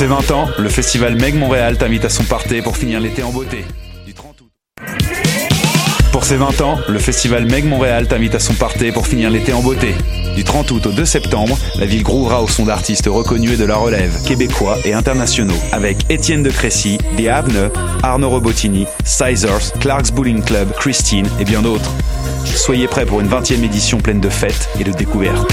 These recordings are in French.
ses 20 ans, le festival Meg Montréal t'invite à son pour finir l'été en beauté. Du 30 août. Pour ses 20 ans, le festival Meg Montréal t'invite à son party pour finir l'été en beauté. Du 30 août au 2 septembre, la ville grouvera au son d'artistes reconnus et de la relève, québécois et internationaux, avec Étienne de Crécy, The Avne, Arnaud Robotini, Sizers, Clark's Bowling Club, Christine et bien d'autres. Soyez prêts pour une 20e édition pleine de fêtes et de découvertes.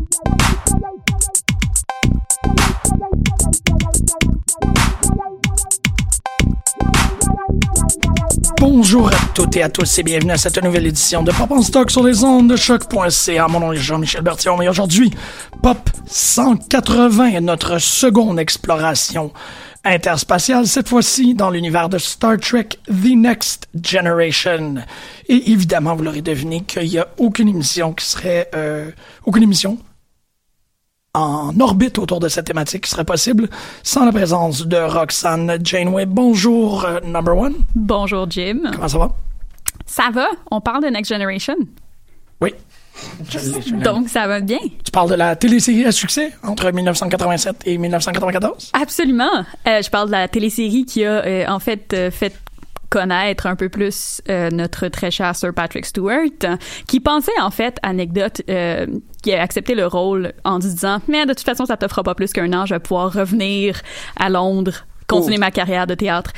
Bonjour à toutes et à tous et bienvenue à cette nouvelle édition de Pop en stock sur les ondes de choc.ca. Mon nom est Jean-Michel Bertillon et aujourd'hui, Pop 180 est notre seconde exploration interspatiale, cette fois-ci dans l'univers de Star Trek The Next Generation. Et évidemment, vous l'aurez deviné qu'il n'y a aucune émission qui serait... Euh, aucune émission en orbite autour de cette thématique qui serait possible sans la présence de Roxanne Janeway. Bonjour, euh, number one. Bonjour, Jim. Comment ça va? Ça va? On parle de Next Generation. Oui. Je je. Donc, ça va bien. tu parles de la télésérie à succès entre 1987 et 1994? Absolument. Euh, je parle de la télésérie qui a, euh, en fait, euh, fait connaître un peu plus euh, notre très cher Sir Patrick Stewart, qui pensait, en fait, anecdote, euh, qui a accepté le rôle en disant « Mais de toute façon, ça te fera pas plus qu'un an, je vais pouvoir revenir à Londres, continuer ma carrière de théâtre. »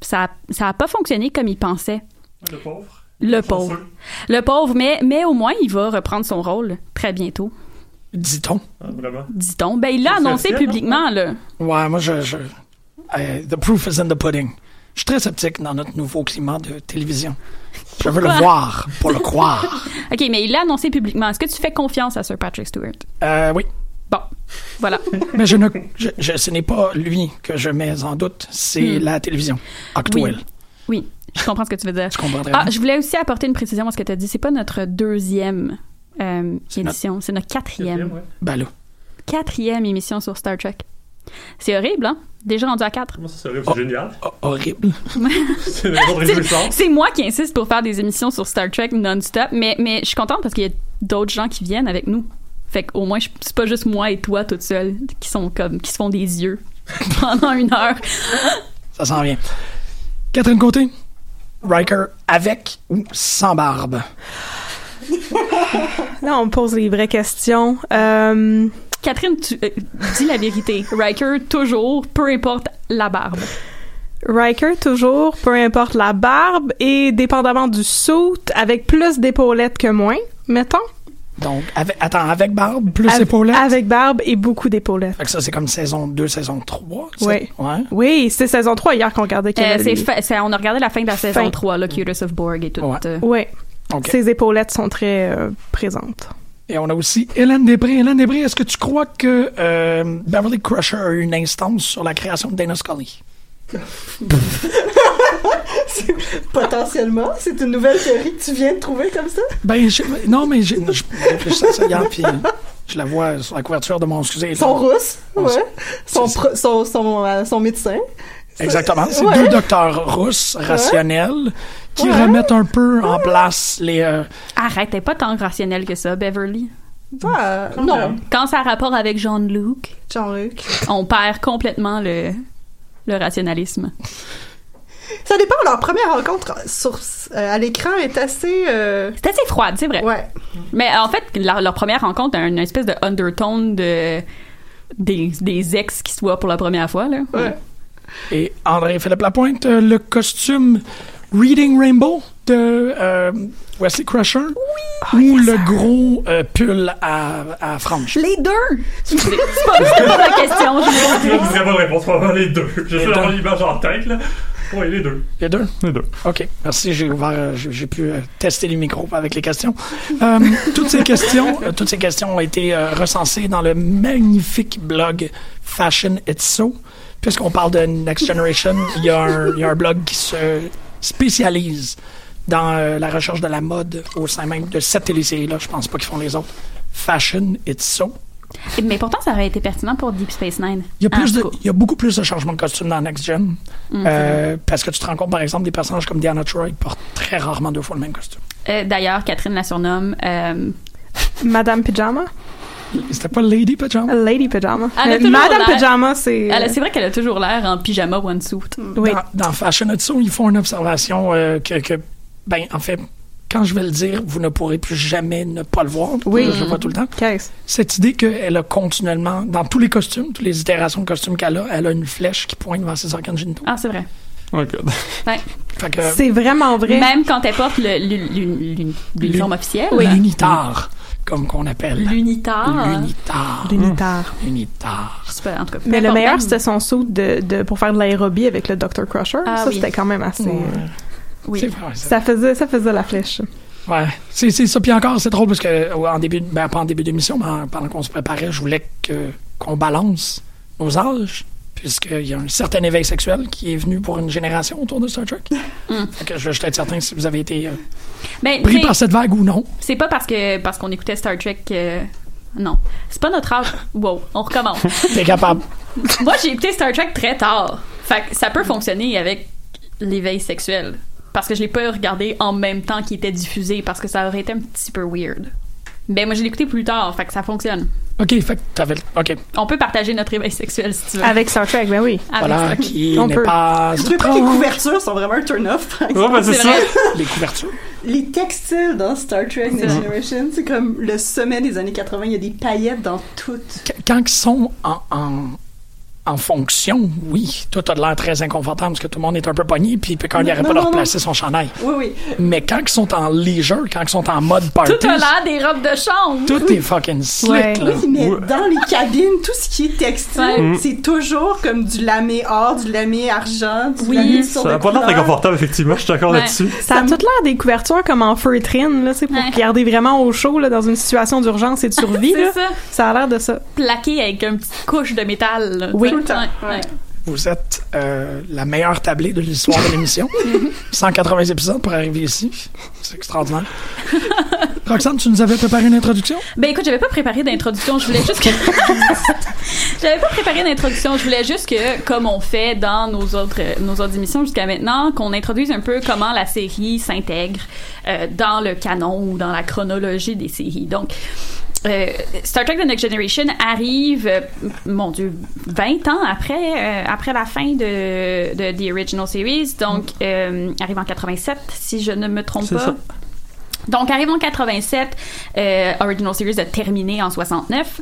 Ça ça a pas fonctionné comme il pensait. Le pauvre. Le pauvre. Le pauvre, mais, mais au moins, il va reprendre son rôle très bientôt. Dit-on. dit-on. Ben, il l'a annoncé publiquement, là. Ouais, moi, je... je the proof is in the pudding. Je suis très sceptique dans notre nouveau climat de télévision. Je veux le voir pour le croire. OK, mais il l'a annoncé publiquement. Est-ce que tu fais confiance à Sir Patrick Stewart? Euh, oui. Bon, voilà. Mais je ne, je, je- ce n'est pas lui que je mets en doute, c'est Hmm. la télévision. Actuelle. Oui, je comprends ce que tu veux dire. Je comprends très Ah, bien. je voulais aussi apporter une précision à ce que tu as dit. C'est pas notre deuxième euh, C'est émission, c'est notre quatrième. Ben là. Quatrième émission sur Star Trek. C'est horrible, hein? Déjà rendu à quatre. C'est Oh. génial. ho- horrible. C'est une raison de réjouissance. C'est moi qui insiste pour faire des émissions sur Star Trek non-stop, mais, mais je suis contente parce qu'il y a d'autres gens qui viennent avec nous. Fait qu'au moins, c'est pas juste moi et toi toute seule qui sont comme, qui se font des yeux pendant une heure. Ça s'en vient. Catherine Côté, Riker avec ou sans barbe? Là, on me pose les vraies questions. Euh, Catherine, tu euh, dis la vérité. Riker, toujours, peu importe la barbe. Riker, toujours, peu importe la barbe, et dépendamment du suit, avec plus d'épaulettes que moins, mettons. Donc, avec, attends, avec barbe, plus Avec- épaulettes? Avec barbe et beaucoup d'épaulettes. Fait que ça, c'est comme saison 2, saison 3. ça? Oui. Ouais. Oui, c'est saison 3 hier qu'on regardait. y Euh, c'est les- fa- c'est- on a regardé la fin de la saison Fin. 3, là, Cutest of Borg et tout. Ouais. euh. Oui. Ses épaulettes sont très euh, présentes. Et on a aussi Hélène Després. Hélène Després, est-ce que tu crois que euh, Beverly Crusher a eu une instance sur la création de Dana Scully? Potentiellement, c'est une nouvelle théorie que tu viens de trouver comme ça? Ben, je- non, mais je, je réfléchissais à ça hier, puis je la vois sur la couverture de mon... Excusez. Ils sont russes, On ouais. Son, pro- son, son, euh, son médecin. Exactement. C'est Ouais. deux docteurs russes rationnels qui Ouais. remettent un peu en place les... euh, Arrête, t'es pas tant rationnel que ça, Beverly. Ouais, non. Quand ça a rapport avec Jean-Luc, Jean-Luc. on perd complètement le, le rationalisme. Ça dépend, leur première rencontre sur, euh, à l'écran est assez... euh, C'est assez froide, c'est vrai. Ouais. Mais en fait, leur, leur première rencontre a une espèce de undertone de des, des ex qui se voient pour la première fois. Là. Ouais. Et André-Philippe Lapointe, euh, le costume Reading Rainbow de euh, Wesley Crusher? Ou le gros euh, pull à, à franges? Les deux! C'est pas, pas la question. je C'est une très bonne réponse. Probablement les deux. Deux. d'avoir l'image en tête, là. Oui, les deux. Les deux? Les deux. OK. Merci, j'ai ouvert, euh, j'ai j'ai pu euh, tester les micros avec les questions. Euh, toutes ces questions, euh, toutes ces questions ont été euh, recensées dans le magnifique blog Fashion It's So. Puisqu'on parle de Next Generation, il y, a un- il y a un blog qui se spécialise dans euh, la recherche de la mode au sein même de cette télésérie-là. Je pense pas qu'ils font les autres. Fashion It's So. Mais pourtant, ça aurait été pertinent pour Deep Space Nine. Il y, a plus En de, tout cas. il y a beaucoup plus de changements de costumes dans Next Gen. Mm, Euh, parce que tu te rends compte, par exemple, des personnages comme Diana Troy portent très rarement deux fois le même costume. Euh, D'ailleurs, Catherine la surnomme. euh, Madame Pyjama? C'était pas Lady Pajama? Lady Pyjama. Elle a Euh, Madame Pyjama, c'est... a- c'est vrai qu'elle a toujours l'air en pyjama one suit. Oui. Dans, dans Fashion Itso, ils font une observation euh, que, que, ben, en fait, quand je vais le dire, vous ne pourrez plus jamais ne pas le voir. Oui. Je le vois tout le temps. Qu'est-ce? Cette idée qu'elle a continuellement, dans tous les costumes, toutes les itérations de costumes qu'elle a, elle a une flèche qui pointe vers ses organes génitaux. Ah, c'est vrai. Oh God. Ouais. C'est vraiment vrai. Même quand elle porte l'uniforme officiel? l'unitard, comme qu'on appelle. L'unitard. L'unitard. L'unitard. L'unitard. Je sais pas, en tout cas. peu Mais le meilleur, c'était son saut de, de, pour faire de l'aérobie avec le Dr. Crusher. Ah ça, oui. C'était quand même assez... Ouais. euh, Oui. Vrai, ça. Ça faisait, ça faisait la flèche. Ouais, c'est c'est ça. Puis encore, c'est drôle parce que en début, ben pas en début d'émission, mais en- pendant qu'on se préparait, je voulais que qu'on balance nos âges, puisqu'il y a un certain éveil sexuel qui est venu pour une génération autour de Star Trek. Mm. Que je veux juste être certain si vous avez été euh, Mais pris par cette vague ou non. c'est pas parce que parce qu'on écoutait Star Trek que. Non. C'est pas notre âge. Wow, on recommence. T'es capable. Moi, j'ai écouté Star Trek très tard. Fait que ça peut fonctionner avec l'éveil sexuel. Parce que je l'ai pas regardé en même temps qu'il était diffusé, parce que ça aurait été un petit peu weird. Ben, moi, je l'ai écouté plus tard, fait que ça fonctionne. OK, fait que t'avais... OK, On peut partager notre éveil sexuel si tu veux. Avec Star Trek, ben oui. Avec voilà, Star- qui On n'est peut. pas... Je trouvais pas que les couvertures sont vraiment un turn-off, par exemple. Ouais, ben c'est ça. vrai. Les couvertures. Les textiles dans Star Trek Next Generation, c'est comme le sommet des années 80. Il y a des paillettes dans toutes. Qu- Quand ils sont en, en, en fonction, oui, toi, t'as de l'air très inconfortable parce que tout le monde est un peu pogné, puis Picard non, pas non, replacer son chandail. Oui, oui. Mais quand ils sont en leisure, quand ils sont en mode party, Tout a l'air des robes de chambre. tout est fucking slick, Ouais. là. Oui, mais Ouais. dans les cabines, tout ce qui est textile, Ouais. c'est toujours comme du lamé or, du lamé argent, du Oui. lamé sur Ça n'a pas l'air très confortable, effectivement. Je suis d'accord Ouais. là-dessus. Ça a tout l'air des couvertures comme en feutrine, là, c'est pour Ouais. garder vraiment au chaud là, dans une situation d'urgence et de survie. C'est là. ça. Ça a l'air de ça. Plaqué avec une petite couche de métal. là, Oui. Tu sais. Tout le temps. Ouais, ouais. Vous êtes euh, la meilleure tablée de l'histoire de l'émission. 180 épisodes pour arriver ici. C'est extraordinaire. Roxane, tu nous avais préparé une introduction? Ben écoute, j'avais pas préparé d'introduction, je voulais juste que j'avais pas préparé d'introduction, je voulais juste que comme on fait dans nos autres nos autres émissions jusqu'à maintenant, qu'on introduise un peu comment la série s'intègre euh, dans le canon ou dans la chronologie des séries. Donc euh, Star Trek The Next Generation arrive, euh, mon Dieu, 20 ans après, euh, après la fin de, de The Original Series, donc euh, arrive en 87, si je ne me trompe pas. ça. Donc, arrive en 87, euh, Original Series a terminé en 69.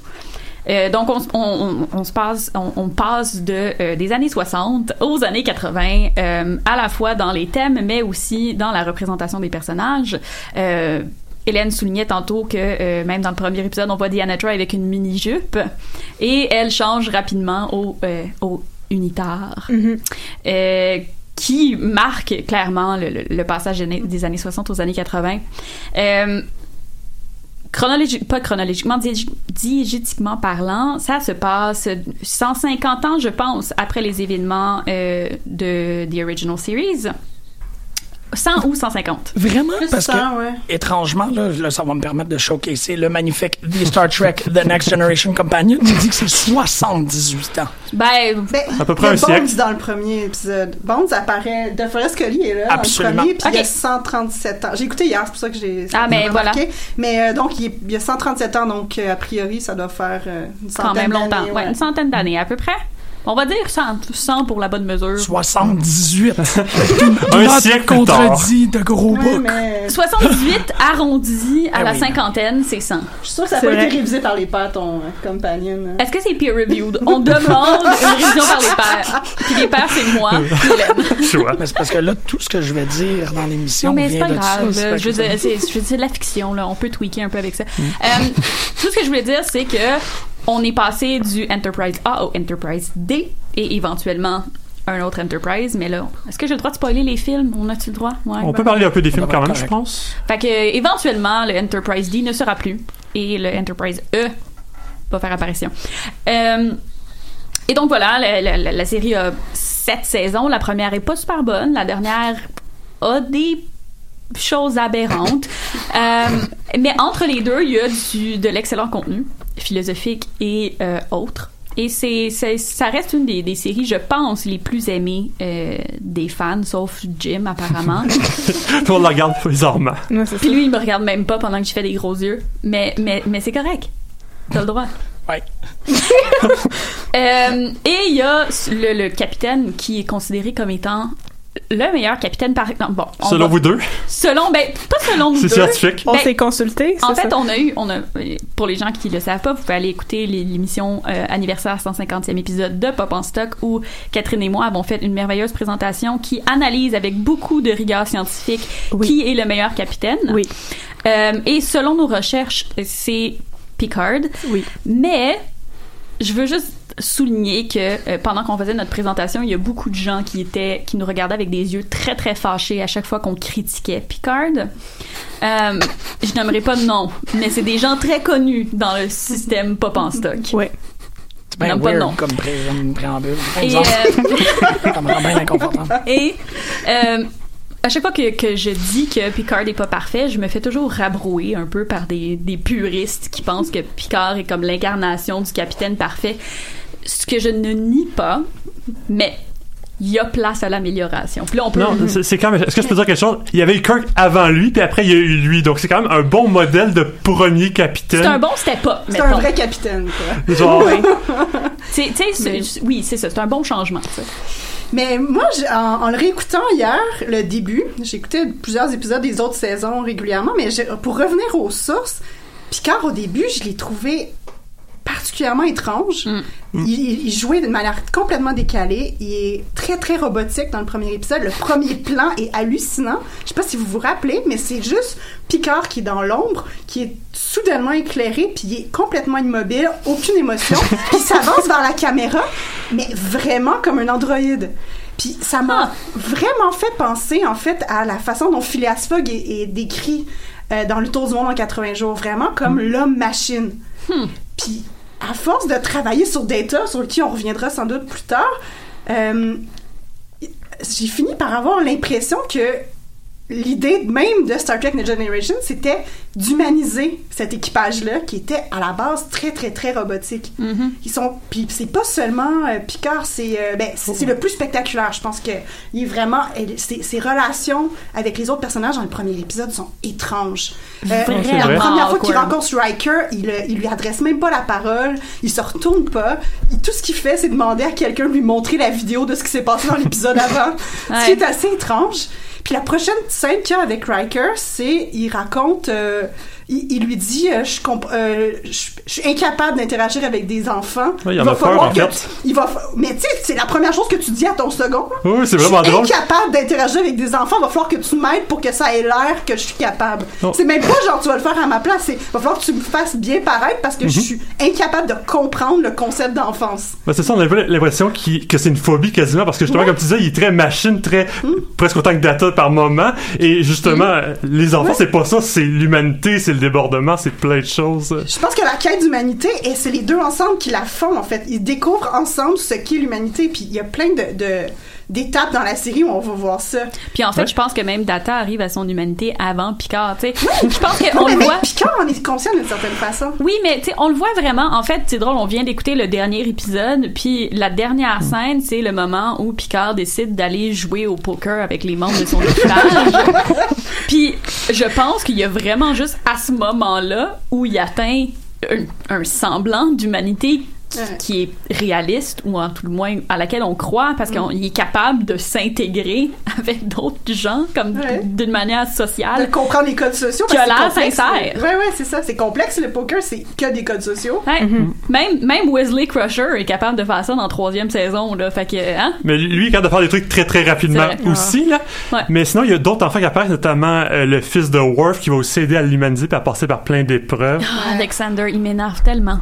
Euh, donc, on, on, on se passe, on, on passe de, euh, des années 60 aux années 80, euh, à la fois dans les thèmes, mais aussi dans la représentation des personnages. Hélène soulignait tantôt que euh, même dans le premier épisode, on voit Diana Troy avec une mini-jupe et elle change rapidement au, euh, au unitard. Euh, qui marque clairement le, le- le passage des années- des années 60 aux années 80. Euh, chronologique, pas chronologiquement, di- diégétiquement parlant, ça se passe 150 ans, je pense, après les événements de The Original Series. 100 ou 150. Vraiment? Plus Parce que, ouais. étrangement, là, là, ça va me permettre de showcaser le magnifique The Star Trek The Next Generation Companion. Il dit que c'est 78 ans. Ben, Ben, À peu près un siècle. Bonds dans le premier épisode. Bonds apparaît. De Forest Scully est là Absolument. dans le premier, puis il a Ok. 137 ans. J'ai écouté hier, c'est pour ça que j'ai. Ah, m'a mais voilà. marqué. Mais euh, donc, il, est- il a 137 ans, donc euh, a priori, ça doit faire euh, une centaine quand même longtemps. d'années, Ouais, une centaine d'années à peu près. On va dire 100, 100 pour la bonne mesure. 78. Un Not siècle contredit de gros bouc. mais 78 arrondi à Ah la oui. cinquantaine, c'est 100. je suis sûre que ça n'a C'est pas vrai. été révisé par les pères, ton euh, companion. hein. Est-ce que c'est peer reviewed? On demande une révision par les pairs. Puis les pairs, c'est moi. Choix. Mais c'est parce que là, tout ce que je vais dire dans l'émission Non, mais c'est vient pas de grave. ça. là. c'est Je veux fait que- dire, c'est je veux dire, c'est de la fiction, là. On peut tweaker un peu avec ça. Mm. Euh, tout ce que je voulais dire, c'est que on est passé du Enterprise A au Enterprise D et éventuellement un autre Enterprise. Mais là, est-ce que j'ai le droit de spoiler les films? On a-tu le droit? Ouais. On peut parler un peu des films quand même, je pense. Fait que, euh, éventuellement, le Enterprise D ne sera plus et le Enterprise E va faire apparition. Euh, et donc voilà, la, la- la- la série a sept saisons. La première est pas super bonne. La dernière a des choses aberrantes. Euh, mais entre les deux, il y a du, de l'excellent contenu philosophique et euh, autre. Et c'est, c'est- ça reste une des, des séries, je pense, les plus aimées euh, des fans, sauf Jim, apparemment. Tout le regarde bizarrement. Ouais, Puis ça. lui, il me regarde même pas pendant que je fais des gros yeux. Mais, mais, mais c'est correct. T'as le droit. Ouais. Euh, et il y a le, le capitaine qui est considéré comme étant le meilleur capitaine par exemple. Bon, on Selon va- vous deux, Selon, ben, pas selon nous c'est deux. scientifique. On Ben, s'est consulté, En c'est fait, ça? on a eu, on a, pour les gens qui le savent pas, vous pouvez aller écouter l'émission euh, anniversaire 150e épisode de Pop en stock où Catherine et moi avons fait une merveilleuse présentation qui analyse avec beaucoup de rigueur scientifique Oui. qui est le meilleur capitaine. Oui. Euh, et selon nos recherches, c'est Picard. Oui. Mais je veux juste souligner que euh, pendant qu'on faisait notre présentation, il y a beaucoup de gens qui étaient qui nous regardaient avec des yeux très très fâchés à chaque fois qu'on critiquait Picard. Euh, je n'aimerais pas de nom, mais c'est des gens très connus dans le système pop en stock. Ouais. C'est bien Non, pas de nom. comme, pré- préambule. Et, euh, ça me rend bien inconfortable. Et euh, à chaque fois que, que je dis que Picard n'est pas parfait, je me fais toujours rabrouer un peu par des, des puristes qui pensent que Picard est comme l'incarnation du capitaine parfait. Ce que je ne nie pas, mais il y a place à l'amélioration. Puis là, on peut. Non, c'est- quand même. Est-ce que je peux dire quelque chose? Il y avait eu Kirk avant lui, puis après il y a eu lui. Donc c'est quand même un bon modèle de premier capitaine. C'est un bon step-up. C'est un vrai capitaine, quoi. Genre, Tu sais, oui, c'est ça. C'est un bon changement. ça. Mais moi, en, en le réécoutant hier, le début, j'ai écouté plusieurs épisodes des autres saisons régulièrement, mais pour revenir aux sources, Picard, au début, je l'ai trouvé particulièrement étrange. Mm. Il, jouait d'une manière complètement décalée. Il est très, très robotique dans le premier épisode. Le premier plan est hallucinant. Je sais pas si vous vous rappelez, mais c'est juste Picard qui est dans l'ombre, qui est soudainement éclairé, puis il est complètement immobile, aucune émotion, puis s'avance vers la caméra, mais vraiment comme un androïde. Puis ça m'a vraiment fait penser, en fait, à la façon dont Phileas Fogg est, est décrit euh, dans Le Tour du monde en 80 jours, vraiment comme l'homme-machine. Puis à force de travailler sur Data, sur qui on reviendra sans doute plus tard, euh, j'ai fini par avoir l'impression que l'idée même de Star Trek Next Generation, c'était d'humaniser cet équipage-là qui était à la base très très très robotique. Ils sont, puis c'est pas seulement euh, Picard, c'est euh, ben, c'est c'est le plus spectaculaire. Je pense que il est vraiment, elle- ses, ses relations avec les autres personnages dans le premier épisode sont étranges. Euh, la première fois qu'il rencontre Riker, il, il lui adresse même pas la parole, il se retourne pas. Il- tout ce qu'il fait, c'est demander à quelqu'un de lui montrer la vidéo de ce qui s'est passé dans l'épisode avant, ce qui Ouais. est assez étrange. Puis la prochaine scène qu'il y a avec Riker, c'est il raconte, euh, il, il lui dit, euh, je, euh, je, je suis incapable d'interagir avec des enfants. Ouais, il en va a peur, falloir en que fait. tu- il va, fa- mais tu sais, c'est la première chose que tu dis à ton second. Oui, c'est Je vraiment suis drôle. incapable d'interagir avec des enfants. Va falloir que tu m'aides pour que ça ait l'air que je suis capable. Non. C'est même pas genre tu vas le faire à ma place. C'est va falloir que tu me fasses bien paraître parce que je Mhm. suis incapable de comprendre le concept d'enfance. Ben, c'est ça, on avait l'impression que c'est une phobie quasiment, parce que justement, comme tu disais, il est très machine, très presque autant que data par moment. Et justement, les enfants, c'est pas ça, c'est l'humanité, c'est débordement, c'est plein de choses. Je pense que la quête d'humanité, et c'est les deux ensemble qui la font, en fait. Ils découvrent ensemble ce qu'est l'humanité, puis il y a plein de- d'étapes dans la série où on va voir ça. Puis en fait, Ouais. je pense que même Data arrive à son humanité avant Picard, tu sais. Je pense qu'on mais le voit. Picard en est conscient d'une certaine façon. Oui, mais tu sais, on le voit vraiment. En fait, c'est drôle, on vient d'écouter le dernier épisode, puis la dernière scène, c'est le moment où Picard décide d'aller jouer au poker avec les membres de son équipage. puis je pense qu'il y a vraiment juste à ce moment-là où il atteint un, un semblant d'humanité qui, qui est réaliste ou en tout le moins à laquelle on croit parce qu'il est capable de s'intégrer avec d'autres gens comme Ouais. d'une manière sociale De comprendre les codes sociaux. qui a parce que l'air sincère. Ouais, ouais, c'est ça. C'est complexe, le poker, c'est que des codes sociaux. Ouais. Même, même Wesley Crusher est capable de faire ça dans la troisième saison, là. Fait que, hein? Mais lui, il est capable de faire des trucs très très rapidement aussi, là. Ouais. Mais sinon, il y a d'autres enfants qui apparaissent, notamment euh, le fils de Worf qui va aussi aider à l'humanité puis à passer par plein d'épreuves. Ah, Alexander, il m'énerve tellement.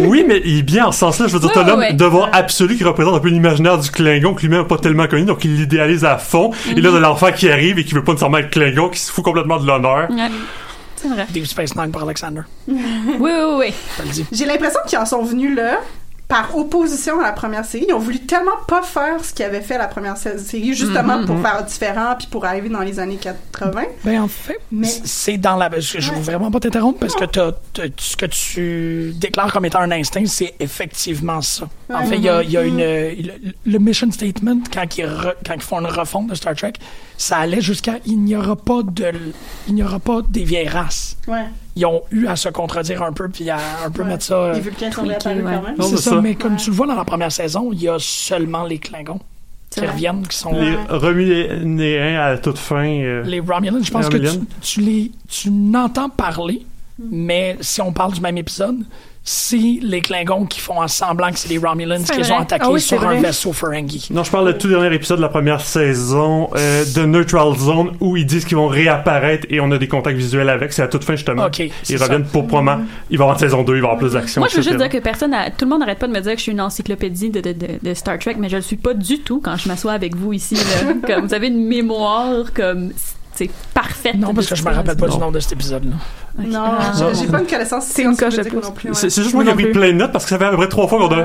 Oui, mais il est bien en ce sens-là. Je veux dire, Ouais, t'as l'homme ouais, devoir absolu qui représente un peu l'imaginaire du Klingon, que lui-même n'a pas tellement connu, donc il l'idéalise à fond. Et là, Mhm. de l'enfant qui arrive et qui veut pas nécessairement être Klingon, qui se fout complètement de l'honneur. Ouais. Deep Space Nine pour Alexander. Oui, oui, oui. J'ai l'impression qu'ils en sont venus là par opposition à la première série. Ils ont voulu tellement pas faire ce qu'ils avaient fait la première sé- série, justement Mhm. pour Mhm. faire différent puis pour arriver dans les années 80. Ben, en fait, c'est dans la. Je, je veux vraiment pas t'interrompre parce que ce que tu déclares comme étant un instinct, c'est effectivement ça. En fait, il y a, il y a une. Le, le mission statement, quand ils, re- quand ils font une refonte de Star Trek, ça allait jusqu'à il n'y aura pas de. Il n'y aura pas des vieilles races. Ouais. Ils ont eu à se contredire un peu puis à un peu Ouais. mettre ça. Les Vulcains sont réapparus quand même. C'est ça, ça. mais comme tu le vois dans la première saison, il y a seulement les Klingons qui vrai. reviennent, qui sont. Les Romuléens à la toute fin. euh, Les Romulans, je pense que tu, tu les tu n'entends parler, mais si on parle du même épisode, c'est les Klingons qui font en semblant que c'est les Romulans qui vrai. ont attaqué Ah oui, sur un vaisseau Ferengi. Non, je parle de tout dernier épisode de la première saison euh, de Neutral Zone où ils disent qu'ils vont réapparaître et on a des contacts visuels avec. C'est à toute fin justement. Ok, c'est ils ça. reviennent pour probablement. Il va y avoir une saison 2, il va y avoir plus d'action. Moi, je veux juste dire que personne, a- tout le monde n'arrête pas de me dire que je suis une encyclopédie de, de, de, de Star Trek, mais je le suis pas du tout quand je m'assois avec vous ici. Là. comme vous avez une mémoire comme parfaite. Non, parce que je me rappelle pas du nom de cet épisode-là. Ok. Non, Ah. j'ai- pas une connaissance C'est une coche. C'est c'est juste Moi qui ai pris plein de notes parce que ça fait à peu près trois fois qu'on doit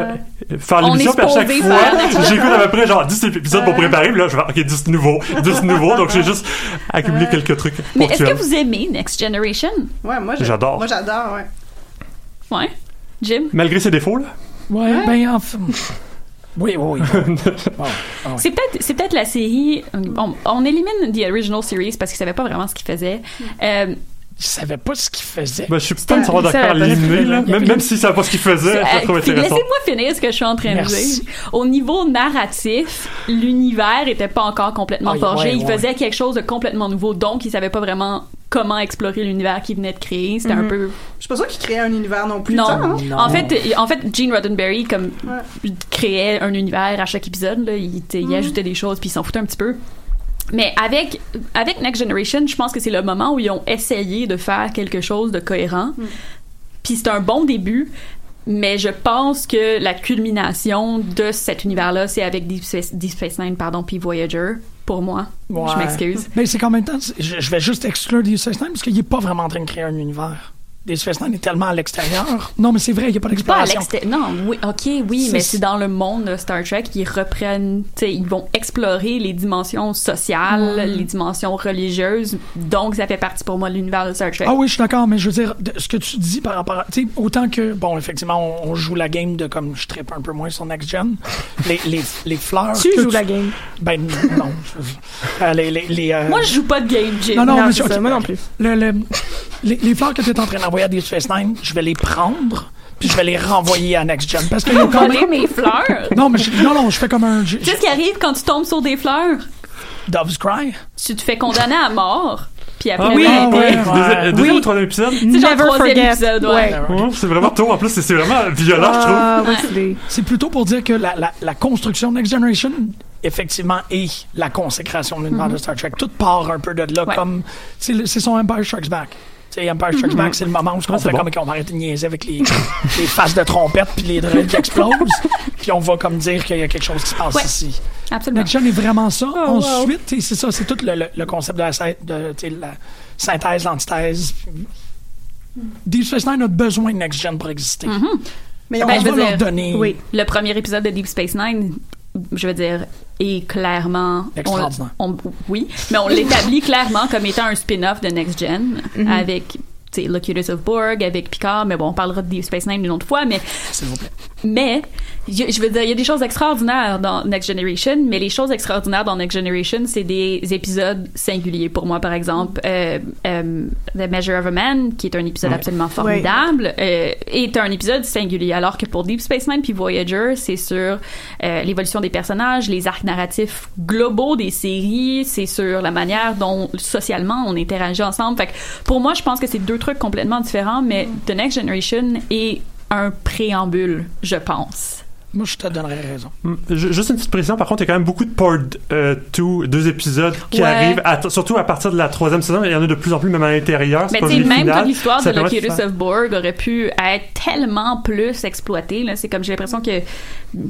faire On l'émission, puis à chaque fois, j'écoute à peu près genre 10 épisodes pour préparer, puis là, je vais, ok, 10 nouveaux, 10 nouveaux, donc j'ai juste accumulé quelques trucs Mais est-ce que vous aimez Next Generation? Ouais, moi J'adore. Moi j'adore, ouais. Ouais. Jim? Malgré ses défauts, là. Ouais, ben enfin. Oui, oui, oui. Ah oui. C'est peut-être c'est peut-être la série. Bon, on élimine The Original Series parce qu'ils savaient pas vraiment ce qu'ils faisaient. Euh, Je savais pas ce qu'il faisait. Ben, je suis pas nécessairement d'accord la l'éliminer, là. Même, même s'ils savaient pas ce qu'ils faisaient, je le trouve Euh, intéressant. Laissez-moi finir ce que je suis en train Merci. de dire. Au niveau narratif, l'univers était pas encore complètement forgé. ouais, il ouais. faisait quelque chose de complètement nouveau, donc il savait pas vraiment comment explorer l'univers qu'il venait de créer. C'était un Mhm. peu Je suis pas sûre qu'il créait un univers non plus. non. hein? Non. En fait, euh, en fait, Gene Roddenberry comme Ouais. créait un univers à chaque épisode. Là, il, tu sais, il ajoutait des choses puis il s'en foutait un petit peu. Mais avec avec Next Generation, je pense que c'est le moment où ils ont essayé de faire quelque chose de cohérent. Puis c'est un bon début. Mais je pense que la culmination de cet univers-là, c'est avec Deep Space, Deep Space Nine, pardon, puis Voyager, pour moi. Ouais. Je m'excuse. Mais c'est qu'en même temps, je, je vais juste exclure Deep Space Nine parce qu'il est pas vraiment en train de créer un univers. Space Nine est tellement à l'extérieur. Non, mais c'est vrai, il n'y a pas Pas à d'exploration. l'extérieur. Non, oui, ok, oui, mais c'est dans le monde de Star Trek qu'ils reprennent, tu sais, ils vont explorer les dimensions sociales, les dimensions religieuses. Donc, ça fait partie pour moi de l'univers de Star Trek. Ah oui, je suis d'accord, mais je veux dire, de- ce que tu dis par rapport à. Tu sais, autant que. Bon, effectivement, on, on joue la game de comme je trippe un peu moins sur Next Gen. Les, les, les fleurs. Tu joues la game. Ben non. je- euh, les, les, les, euh, Moi, je joue pas de game, Jim. Non, non, Non, mais c'est ok, ça, moi non plus. Le, le- les, les fleurs que tu es en train d'envoyer à Deep Space Nine, je vais les prendre, puis je vais les renvoyer à Next Gen. Parce que quand Voler mes fleurs? Non, mais je- non, non, je fais comme un. je- Tu sais ce qui arrive quand tu tombes sur des fleurs? Dove's Cry. Tu te fais condamner à mort, puis après, Ah oui, ben, ouais, t'es- Deuxième, deuxième ou troisième épisode? C'est genre troisième forget. épisode, ouais. Ouais. Ouais, c'est vraiment tôt. En plus, c'est c'est vraiment violent, je trouve. Ah, oui, c'est des- plutôt pour dire que la, la, la construction de Next Generation, effectivement, est la consécration de l'univers de Star Trek. Tout part un peu de là, Ouais. comme. C'est son Empire Strikes Back. Sais, Empire Strikes Back, c'est le moment où on fait bon. comme qu'on va arrêter de niaiser avec les, les faces de trompette puis les drones qui explosent. Puis on va comme dire qu'il y a quelque chose qui se passe Ouais. ici. Absolument. Next Gen est vraiment ça. Oh. Ensuite, c'est ça, c'est tout le, le- le concept de la, de, synthèse, l'antithèse. Deep Space Nine a besoin de Next Gen pour exister. Mais Ben, on je va veux leur dire, donner. Oui, le premier épisode de Deep Space Nine, je veux dire, est clairement on- Extraordinaire. on- oui, mais on l'établit clairement comme étant un spin-off de Next Gen Mhm. avec tu sais, Locutus of Borg, avec Picard, mais bon, on parlera de Deep Space Nine une autre fois, mais S'il vous plaît. Mais je veux dire, il y a des choses extraordinaires dans Next Generation, mais les choses extraordinaires dans Next Generation, c'est des épisodes singuliers. Pour moi, par exemple, euh, euh, The Measure of a Man, qui est un épisode absolument formidable, euh, est un épisode singulier. Alors que pour Deep Space Nine puis Voyager, c'est sur l'évolution des personnages, les arcs narratifs globaux des séries, c'est sur la manière dont socialement on interagit ensemble. Fait que pour moi, je pense que c'est deux trucs complètement différents, mais The Next Generation est un préambule, je pense. Moi, je te donnerais raison. Mm. Ju- Juste une petite précision, par contre, il y a quand même beaucoup de part 2, deux épisodes qui Ouais. arrivent, à- surtout à partir de la troisième saison. Il y en a de plus en plus, même à l'intérieur. Mais tu même toute l'histoire de faire- of Borg aurait pu être tellement plus exploitée. C'est comme, j'ai l'impression que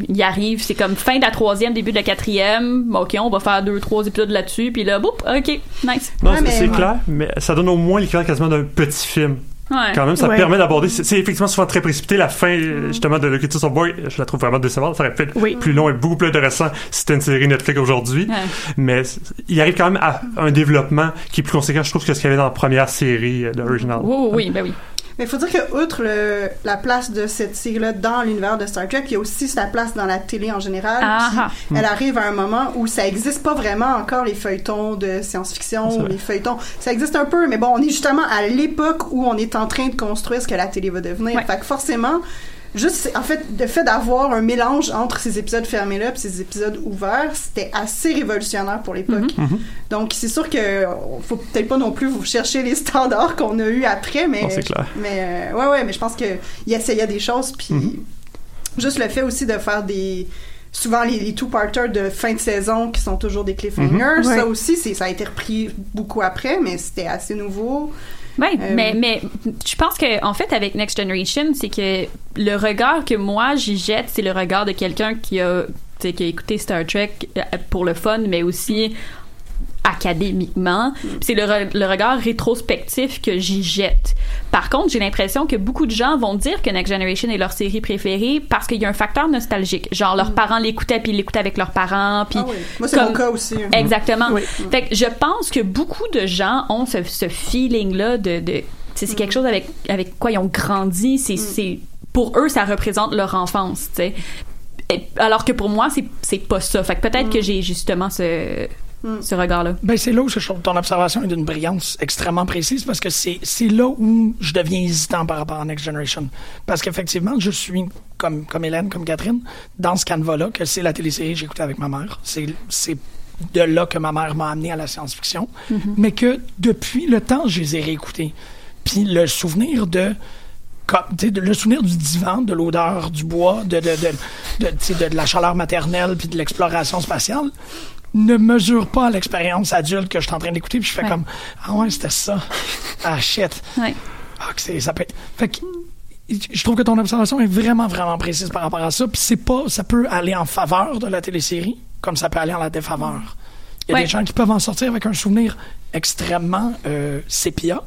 il arrive, c'est comme fin de la troisième, début de la quatrième. Bon, OK, on va faire deux, trois épisodes là-dessus, puis là, boum, OK, nice. Non, Ouais, c'est- mais- c'est ouais. clair, mais ça donne au moins l'équivalent quasiment d'un petit film. Ouais. Quand même, ça Ouais. permet d'aborder. C'est effectivement souvent très précipité. La fin, euh, justement, de Locutus of Boy, je la trouve vraiment décevante. Ça aurait pu être Oui. plus long et beaucoup plus intéressant si c'était une série Netflix aujourd'hui. Ouais. Mais il arrive quand même à un développement qui est plus conséquent, je trouve, que ce qu'il y avait dans la première série euh, de Original. Oui, oui, oui, ben oui. Mais il faut dire que, outre le- la place de cette série-là dans l'univers de Star Trek, il y a aussi sa place dans la télé en général. Ah, ah. Elle arrive à un moment où ça existe pas vraiment encore les feuilletons de science-fiction ou les feuilletons. Ça existe un peu, mais bon, on est justement à l'époque où on est en train de construire ce que la télé va devenir. Ouais. Fait que forcément, juste en fait le fait d'avoir un mélange entre ces épisodes fermés là et ces épisodes ouverts c'était assez révolutionnaire pour l'époque Mhm. donc c'est sûr que faut peut-être pas non plus vous chercher les standards qu'on a eu après mais clair. mais euh, ouais ouais mais je pense que il essayait des choses puis Mhm. juste le fait aussi de faire des souvent les, les two-parters de fin de saison qui sont toujours des cliffhangers Mhm. ça Ouais. aussi c'est ça a été repris beaucoup après mais c'était assez nouveau Ouais, Euh, mais, mais je pense que en fait avec Next Generation, c'est que le regard que moi j'y jette, c'est le regard de quelqu'un qui a, qui a écouté Star Trek euh, pour le fun, mais aussi académiquement. C'est le, re- le regard rétrospectif que j'y jette. Par contre, j'ai l'impression que beaucoup de gens vont dire que Next Generation est leur série préférée parce qu'il y a un facteur nostalgique. Genre, leurs parents l'écoutaient, puis ils l'écoutaient avec leurs parents. Puis Ah oui. moi c'est comme- mon cas aussi hein. Exactement. Oui. Fait que je pense que beaucoup de gens ont ce, ce feeling-là de. de c'est quelque chose avec, avec quoi ils ont grandi. C'est, c'est, pour eux, ça représente leur enfance. tu sais. Alors que pour moi, c'est, c'est pas ça. Fait que peut-être que j'ai justement ce, ce regard-là. Ben, c'est là où je trouve ton observation est d'une brillance extrêmement précise parce que c'est, c'est là où je deviens hésitant par rapport à Next Generation. Parce qu'effectivement, je suis, comme, comme Hélène, comme Catherine, dans ce canevas-là, que c'est la télésérie que j'ai écoutée avec ma mère. C'est, c'est de là que ma mère m'a amené à la science-fiction. Mais que depuis le temps, je les ai réécoutés. Puis le souvenir de le souvenir du divan, de l'odeur du bois, de, de, de, de, tu sais, de- de la chaleur maternelle puis de l'exploration spatiale ne mesure pas l'expérience adulte que je suis en train d'écouter puis je fais Ouais. comme ah ouais c'était ça ah shit Ouais. ah que c'est ça peut être fait que je trouve que ton observation est vraiment vraiment précise par rapport à ça puis c'est pas ça peut aller en faveur de la télésérie comme ça peut aller en la défaveur il y a Ouais. des gens qui peuvent en sortir avec un souvenir extrêmement euh, sépia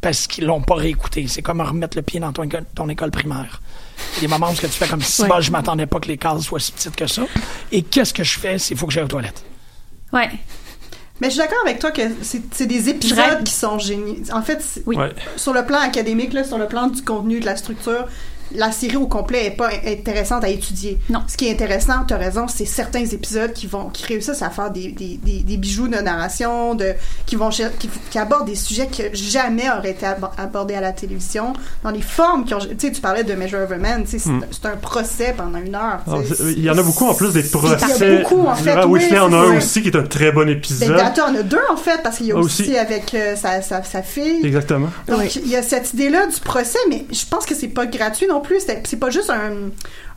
parce qu'ils l'ont pas réécouté. C'est comme remettre le pied dans ton école, ton école primaire. Il y a des moments où ce que tu fais comme si Ouais. je m'attendais pas que les cases soient si petites que ça. Et qu'est-ce que je fais? C'est faut que j'aille aux toilettes. Ouais. Mais je suis d'accord avec toi que c'est des épisodes qui sont géniaux. En fait, c'est- Oui. Ouais. sur le plan académique, là, sur le plan du contenu, de la structure, la série au complet est pas intéressante à étudier. Non. Ce qui est intéressant, tu as raison, c'est certains épisodes qui vont qui réussissent à faire des, des, des, des bijoux de narration, de qui vont qui, qui abordent des sujets que jamais auraient été abo- abordés à la télévision, dans les formes qui ont tu sais tu parlais de Measure of a Man, sais c'est Mm. c'est un procès pendant une heure. Il y en a beaucoup en plus des Il y en procès. a beaucoup en fait. Ah, oui, en a un aussi qui est un très bon Ben, épisode. Data en a deux en fait parce qu'il y a Ah, aussi, aussi. avec euh, sa, sa, sa fille. Exactement. Donc, il y a cette idée-là du procès, mais je pense que c'est pas gratuit non plus. C'est pas juste un,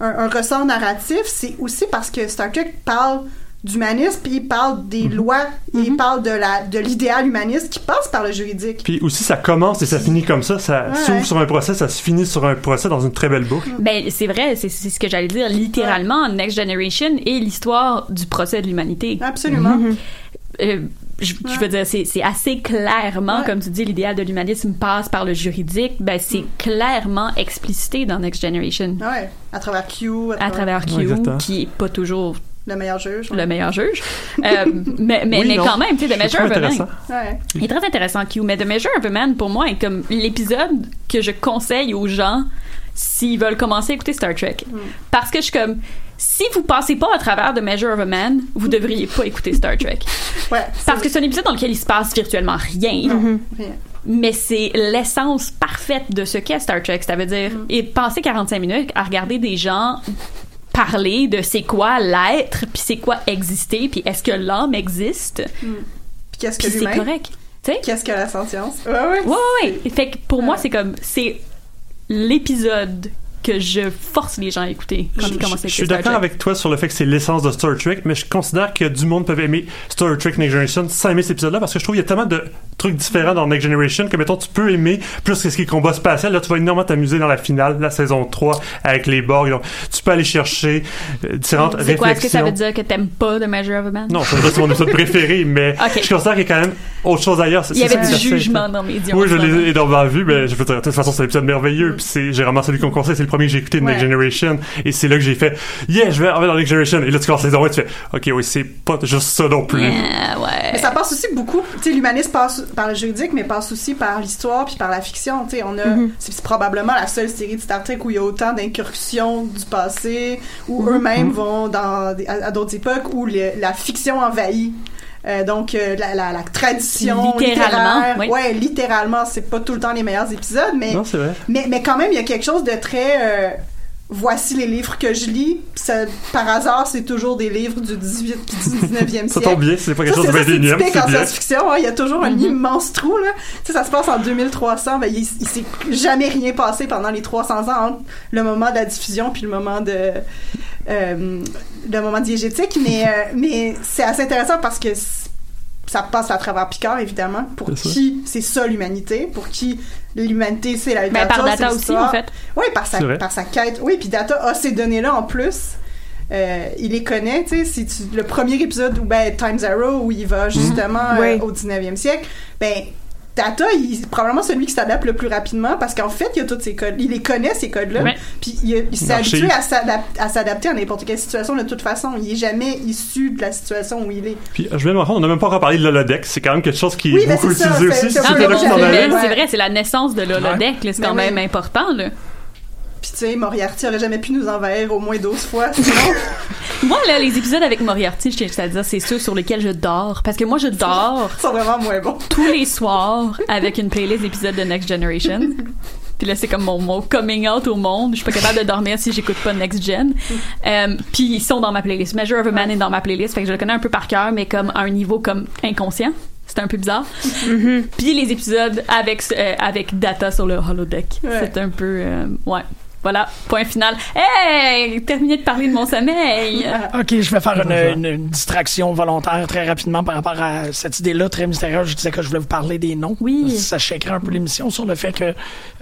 un, un ressort narratif, c'est aussi parce que Star Trek parle d'humanisme, puis il parle Mhm. des lois, et il parle de la de l'idéal humaniste qui passe par le juridique. Puis aussi, ça commence et ça finit comme ça. Ça Ouais. s'ouvre sur un procès, ça se finit sur un procès dans une très belle boucle. Ben, c'est vrai, c'est c'est ce que j'allais dire. Littéralement, Next Generation est l'histoire du procès de l'humanité. Absolument. Euh, je, je veux dire, c'est c'est assez clairement, Ouais. comme tu dis, l'idéal de l'humanisme passe par le juridique. Ben, c'est clairement explicité dans Next Generation. Ouais, à travers Q, à À travers Q, Ouais, qui est pas toujours le meilleur juge. le meilleur juge. Euh, mais mais, Oui, mais quand même, tu sais, The Measure of a Man. Ouais. il est très intéressant, Q. Mais The Measure of a Man, pour moi, est comme l'épisode que je conseille aux gens s'ils veulent commencer à écouter Star Trek. Parce que je suis comme, si vous passez pas à travers The Measure of a Man, vous devriez pas écouter Star Trek. Ouais, Parce que c'est un épisode dans lequel il se passe virtuellement rien. Rien. Mais c'est l'essence parfaite de ce qu'est Star Trek. Ça veut dire, et passer 45 minutes à regarder des gens parler de c'est quoi l'être, puis c'est quoi exister, puis est-ce que l'âme existe, Puis qu'est-ce que c'est correct. Tu sais? Qu'est-ce que la sentience? Ouais, ouais. Ouais, ouais, ouais. Fait que pour moi, c'est comme, c'est l'épisode que je force les gens à écouter quand Je, ils commencent à je écouter suis Star d'accord avec toi sur le fait que c'est l'essence de Star Trek, mais je considère que du monde peut aimer Star Trek Next Generation sans aimer cet épisode-là parce que je trouve qu'il y a tellement de trucs différents dans Next Generation que, mettons, tu peux aimer plus que ce qui est combat spatial. Là, tu vas énormément t'amuser dans la finale, la saison 3, avec les Borg. Donc, tu peux aller chercher euh, différentes C'est quoi, est-ce que ça réflexions. veut dire que t'aimes pas The Measure of a Man? Non, ça veut dire que c'est mon épisode préféré, mais je considère qu'il y a quand même autre chose ailleurs. Il y avait du jugement dans mes yeux. Oui, je l'ai énormément vu, mais je peux te dire, de toute façon, c'est un épisode merveilleux. Puis c'est, j'ai vraiment celui qu'on conseille, c'est le premier que j'ai écouté de Next. Generation. Et c'est là que j'ai fait, yeah, je vais aller dans Next Generation. Et là, tu commences 1 et tu fais, ok, oui, c'est pas juste ça non plus. Ouais. Mais ça passe aussi beaucoup, tu sais, l'humanisme passe par le juridique, mais passe aussi par l'histoire puis par la fiction, tu sais, on a, c'est c'est probablement la seule série de Star Trek où il y a autant d'incursions du passé, où eux-mêmes vont dans, à, à d'autres époques, où la fiction envahit. Euh, donc euh, la, la, la tradition Littéralement, littéraire, oui. ouais littéralement c'est pas tout le temps les meilleurs épisodes mais Non, c'est vrai. mais, mais quand même, il y a quelque chose de très. Voici les livres que je lis. Ça, par hasard, c'est toujours des livres du 18 puis du 19e siècle. Ça tombe bien, c'est pas quelque Ça, chose de c'est- ça, c'est 21e, typique c'est en science-fiction. hein. Il y a toujours un immense trou. Là. Tu sais, ça se passe en 2300. Ben, il, il s'est jamais rien passé pendant les 300 ans entre le moment de la diffusion puis le moment de euh, le moment diégétique. Mais, euh, mais c'est assez intéressant parce que ça passe à travers Picard, évidemment. Pour qui c'est ça l'humanité, pour qui l'humanité c'est la Ben, par Data aussi, en fait. Oui, par sa, par sa quête. Oui, puis Data a ces données-là en plus. Euh, il les connaît, tu sais. Si tu, le premier épisode, ou ben Time Zero, où il Mhm. va justement euh, Oui. au 19e siècle, ben Data, il, c'est probablement celui qui s'adapte le plus rapidement parce qu'en fait, il y a tous ces codes. Il les connaît, ces codes-là. Ouais. Puis il, il s'est habitué à s'adap- à s'adapter à n'importe quelle situation de toute façon. Il est jamais issu de la situation où il est. Puis, je viens de me rendre, on n'a même pas encore parlé de l'Holodeck. C'est quand même quelque chose qui Oui, est ben, beaucoup utilisé aussi. c'est- vrai, c'est la naissance de l'holodeck, c'est quand Mais même oui. important, là. Puis tu sais, Moriarty aurait jamais pu nous envahir au moins 12 fois. Sinon, Moi, là, les épisodes avec Moriarty, je tiens juste à dire, c'est ceux sur lesquels je dors. Parce que moi, je dors ils sont vraiment moins bons. tous les soirs avec une playlist d'épisodes de Next Generation. Puis là, c'est comme mon, mon coming out au monde. Je suis pas capable de dormir si j'écoute pas Next Gen. Euh, puis ils sont dans ma playlist. Measure of a Man est dans ma playlist. Fait que je le connais un peu par cœur, mais comme à un niveau comme inconscient. C'est un peu bizarre. Puis les épisodes avec, euh, avec Data sur le holodeck. Ouais. C'est un peu... euh, ouais. Voilà, point final. Hey! Terminé de parler de mon sommeil! OK, je vais faire une, une- une distraction volontaire très rapidement par rapport à cette idée-là très mystérieuse. Je disais que je voulais vous parler des noms. Oui. Ça shakerait un peu l'émission sur le fait que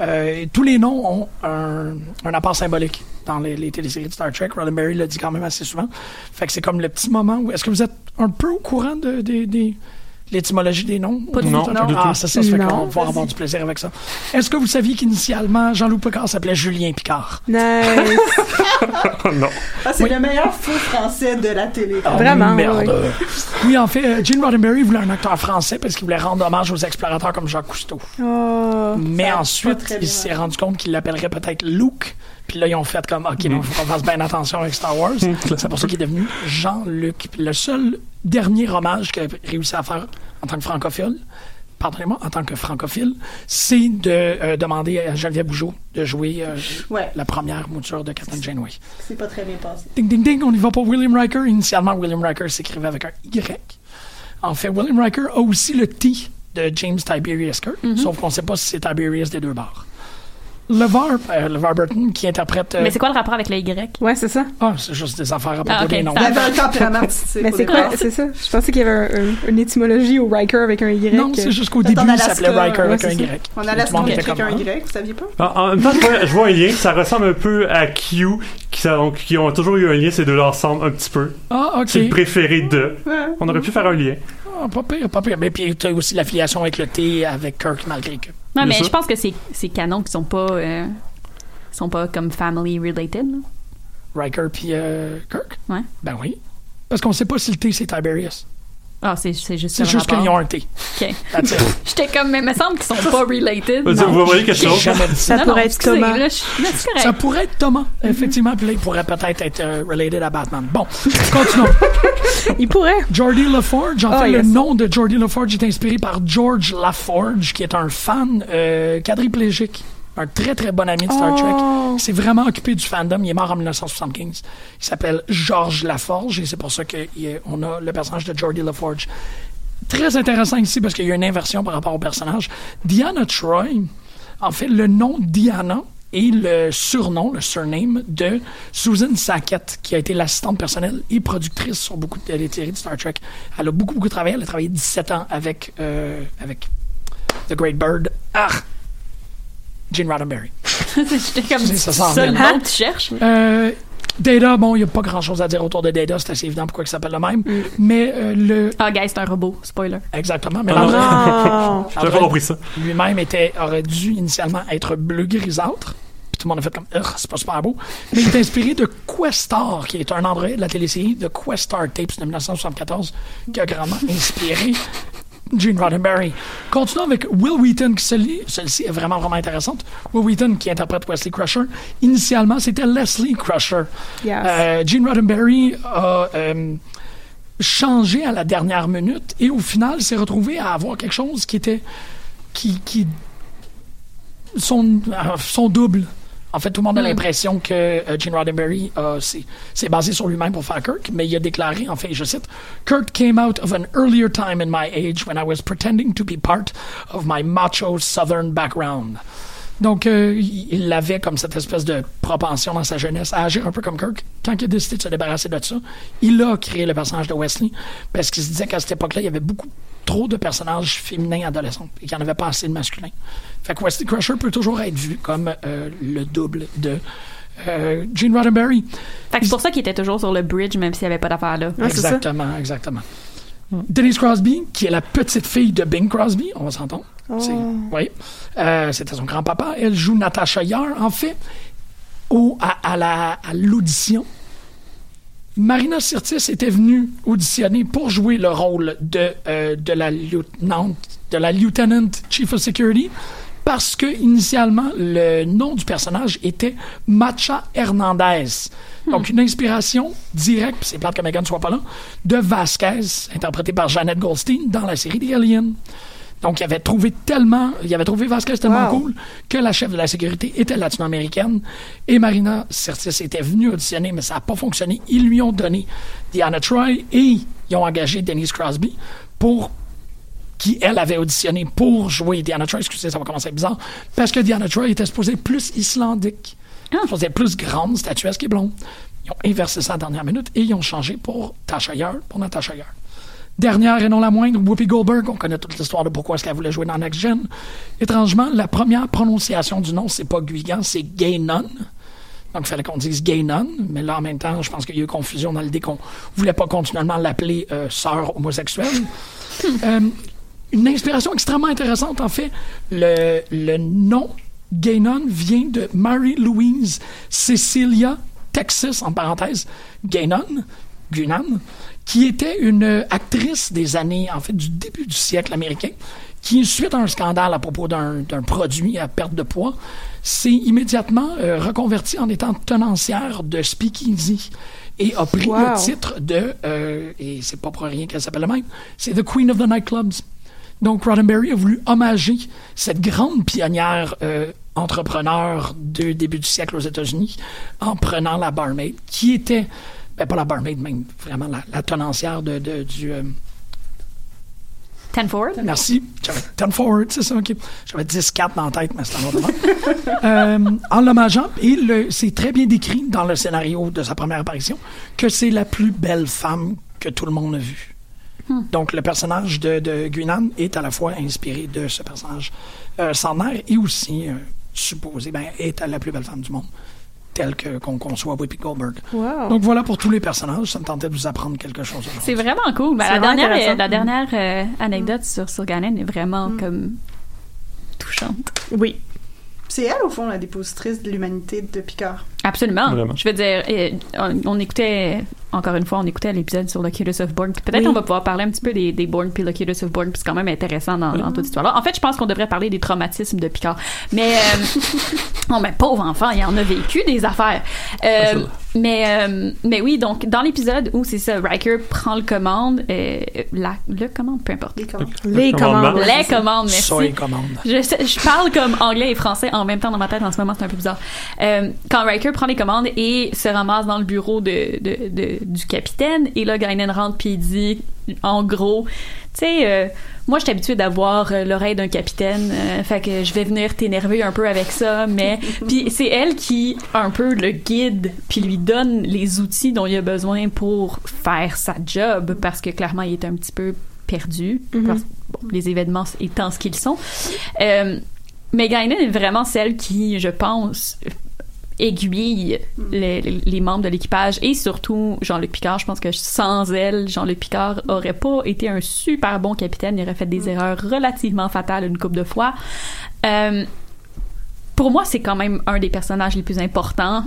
euh, tous les noms ont un, un apport symbolique dans les, les téléséries de Star Trek. Roddenberry l'a dit quand même assez souvent. Fait que c'est comme le petit moment où... Est-ce que vous êtes un peu au courant de, des- des- l'étymologie des noms? Pas du Non, du Ah, c'est ça, ça fait Non. qu'on va avoir du plaisir avec ça. Est-ce que vous saviez qu'initialement, Jean-Loup Picard s'appelait Julien Picard? Nice. non. Ah, c'est Oui. le meilleur faux français de la télé. Ah, Vraiment, Merde. oui. Oui, en fait, euh, Gene Roddenberry voulait un acteur français parce qu'il voulait rendre hommage aux explorateurs comme Jacques Cousteau. Oh. Mais ensuite, il s'est rendu compte qu'il l'appellerait peut-être Luke, Puis là, ils ont fait comme, OK, il faut qu'on fasse bien attention avec Star Wars. C'est pour ça qu'il est devenu Jean-Luc. Puis le seul dernier hommage qu'il a réussi à faire en tant que francophile, pardonnez-moi, en tant que francophile, c'est de euh, demander à Geneviève Bougeot de jouer euh, Ouais. la première mouture de Captain Janeway. C'est pas très bien passé. Ding, ding, ding, on y va pour William Riker. Initialement, William Riker s'écrivait avec un Y. En fait, William Riker a aussi le T de James Tiberius Kirk, sauf qu'on ne sait pas si c'est Tiberius des deux barres. LeVar, euh, LeVar Burton, qui interprète... euh, Mais c'est quoi le rapport avec le Y? Ouais, c'est ça. Ah, c'est juste des affaires à propos Ah, ok, des noms. ça Il y avait un tempérament artistique. Mais c'est quoi? C'est ça. Je pensais qu'il y avait un- un- une étymologie au Riker avec un Y. Non, c'est juste qu'au Peut-être début, il Alaska, s'appelait Riker ouais, avec un ça. Y. On a était avec un Y, vous saviez pas? En, en même temps, je vois, un lien, ça ressemble un peu à Q, qui, ça- donc, qui ont toujours eu un lien, ces deux-là ensemble, un petit peu. Ah, ok. C'est le préféré de. Ouais. On aurait pu faire un lien. Ah, pas pire, pas pire. Mais puis, tu as aussi l'affiliation avec le T avec Kirk, malgré que. Non, mais je pense que c'est c'est canon qui sont pas euh, sont pas comme family related. là. Riker puis euh, Kirk? Ouais. Ben oui. Parce qu'on sait pas si le T, c'est Tiberius. Ah, c'est juste C'est juste qu'ils ont un T. OK. J'étais comme, mais il me semble qu'ils sont pas related. Vous voyez quelque chose? ça. Pourrait être Thomas. là, je- là, c'est correct. Ça pourrait être Thomas, effectivement. Puis là, il pourrait peut-être être euh, related à Batman. Bon, continuons. Il pourrait. Geordie LaForge, en Ah, fait, yes. le nom de Geordie LaForge est inspiré par George LaForge, qui est un fan euh, quadriplégique. Un très, très bon ami de Star Oh. Trek. Il s'est vraiment occupé du fandom. Il est mort en 1975. Il s'appelle George LaForge et c'est pour ça qu'on a le personnage de Geordie LaForge. Très intéressant ici parce qu'il y a une inversion par rapport au personnage. Diana Troy, en fait, le nom Diana est le surnom, le surname de Susan Sackett, qui a été l'assistante personnelle et productrice sur beaucoup de téléséries de Star Trek. Elle a beaucoup, beaucoup travaillé. Elle a travaillé 17 ans avec, euh, avec The Great Bird. Ah! Gene Roddenberry. J'étais comme, Ça ça nom que tu cherches? Euh, Data, bon, il n'y a pas grand chose à dire autour de Data, c'est assez évident pourquoi il s'appelle le même. Mais euh, le. Ah, guys, c'est un robot. Spoiler. Exactement. Mais Ah l'endroit- J'avais pas compris ça. lui-même était, aurait dû initialement être bleu grisâtre. Puis tout le monde a fait comme, c'est pas super beau. Mais il est inspiré de Questar, qui est un androïde de la télésérie de Questar Tapes de 1974, qui a grandement inspiré Gene Roddenberry. Continuons avec Will Wheaton, qui celle-ci est vraiment, vraiment intéressante. Will Wheaton, qui interprète Wesley Crusher. Initialement, c'était Leslie Crusher. Yes. Euh, Gene Roddenberry a euh, changé à la dernière minute et au final s'est retrouvé à avoir quelque chose qui était qui, qui son, euh, son double. En fait, tout le monde a l'impression que euh, Gene Roddenberry s'est basé sur lui-même pour faire Kirk, mais il a déclaré, en fait, je cite, Kirk came out of an earlier time in my age when I was pretending to be part of my macho southern background. Donc, euh, il avait comme cette espèce de propension dans sa jeunesse à agir un peu comme Kirk. Quand il a décidé de se débarrasser de ça, il a créé le personnage de Wesley parce qu'il se disait qu'à cette époque-là, il y avait beaucoup trop de personnages féminins adolescents et qu'il n'y en avait pas assez de masculins. Fait que Wesley Crusher peut toujours être vu comme euh, le double de euh, Gene Roddenberry. Fait que c'est pour ça qu'il était toujours sur le bridge, même s'il n'y avait pas d'affaire là. Ouais, c'est ça. exactement, exactement. Denise Crosby, qui est la petite fille de Bing Crosby, on va s'entendre. C'est- Oui. Euh, C'était son grand-papa. Elle joue Natasha Yar. En fait, au, à, à la- à l'audition, Marina Sirtis était venue auditionner pour jouer le rôle de, euh, de la lieutenant, de la lieutenant chief of security parce que initialement le nom du personnage était Macha Hernandez. Donc une inspiration directe, c'est plate que Megan soit pas là, de Vasquez, interprété par Janet Goldstein dans la série The Alien. Donc, il avait trouvé tellement, il avait trouvé Vasquez tellement Wow. cool que la chef de la sécurité était latino-américaine et Marina Sirtis était venue auditionner, mais ça n'a pas fonctionné. Ils lui ont donné Diana Troy et ils ont engagé Denise Crosby pour qui, elle, avait auditionné pour jouer Diana Troy. Excusez, ça va commencer à être bizarre. Parce que Diana Troy était supposée plus islandique. Supposée plus grande, statuesque et blonde. Ils ont inversé ça à la dernière minute et ils ont changé pour Tasha Yar, pour Natasha Yar. Dernière et non la moindre, Whoopi Goldberg. On connaît toute l'histoire de pourquoi est-ce qu'elle voulait jouer dans Next Gen. Étrangement, la première prononciation du nom, c'est pas Guigan, c'est Gaynon. Donc, il fallait qu'on dise Gaynon, mais là, en même temps, je pense qu'il y a eu confusion dans l'idée qu'on voulait pas continuellement l'appeler euh, sœur homosexuelle. Euh, une inspiration extrêmement intéressante, en fait. Le, le nom Gaynon vient de Mary Louise Cecilia Texas, en parenthèse, Gaynon, Gunan, qui était une actrice des années, en fait, du début du siècle américain, qui, suite à un scandale à propos d'un produit à perte de poids, s'est immédiatement euh, reconvertie en étant tenancière de speakeasy et a pris Wow. le titre de, euh, et c'est pas pour rien qu'elle s'appelle le même, c'est The Queen of the Nightclubs. Donc, Roddenberry a voulu hommager cette grande pionnière euh, entrepreneur de début du siècle aux États-Unis en prenant la barmaid, qui était, ben pas la barmaid même, vraiment la, la tenancière de, de- du... euh, Ten forward? Merci. 10 forward, c'est ça, OK. J'avais 10-4 dans la tête, mais c'est un autre euh, En l'hommageant, et c'est très bien décrit dans le scénario de sa première apparition, que c'est la plus belle femme que tout le monde a vue. Donc, le personnage de, de Guinan est à la fois inspiré de ce personnage euh, centenaire et aussi euh, supposé, ben, est la plus belle femme du monde, telle que, qu'on conçoit Whoopi Goldberg. Wow. Donc, voilà pour tous les personnages. Ça me tentait de vous apprendre quelque chose. aujourd'hui. C'est vraiment cool. Ben, la, vraiment dernière, la dernière euh, anecdote sur, sur Ganon est vraiment comme touchante. Oui. C'est elle, au fond, la dépositrice de l'humanité de Picard. Absolument. Vraiment. Je veux dire, euh, on, on écoutait, encore une fois, on écoutait l'épisode sur Locutus of Born. Peut-être Oui. on va pouvoir parler un petit peu des, des Born puis Locutus of Born, puis c'est quand même intéressant dans, dans toute cette histoire-là. En fait, je pense qu'on devrait parler des traumatismes de Picard. Mais, euh, oh, mais pauvre enfant, il en a vécu des affaires. Euh, mais, euh, mais oui, donc, dans l'épisode où c'est ça, Riker prend le commande, euh, la, le commande, peu importe. Les commandes. Les commandes. Les commandes, merci. Soy commande. Je, je parle comme anglais et français en même temps dans ma tête en ce moment, c'est un peu bizarre. Euh, quand Riker prend les commandes et se ramasse dans le bureau de, de, de- du capitaine, et là, Guinan rentre puis il dit, en gros, tu sais, euh, moi, je suis habituée d'avoir euh, l'oreille d'un capitaine, euh, fait que je vais venir t'énerver un peu avec ça, mais puis c'est elle qui un peu le guide puis lui donne les outils dont il a besoin pour faire sa job parce que clairement il est un petit peu perdu parce- bon, les événements étant ce qu'ils sont. Euh, mais Guinan est vraiment celle qui, je pense, aiguille les, les- les membres de l'équipage et surtout Jean-Luc Picard. Je pense que sans elle, Jean-Luc Picard aurait pas été un super bon capitaine. Il aurait fait des erreurs relativement fatales une couple de fois. Euh, pour moi, c'est quand même un des personnages les plus importants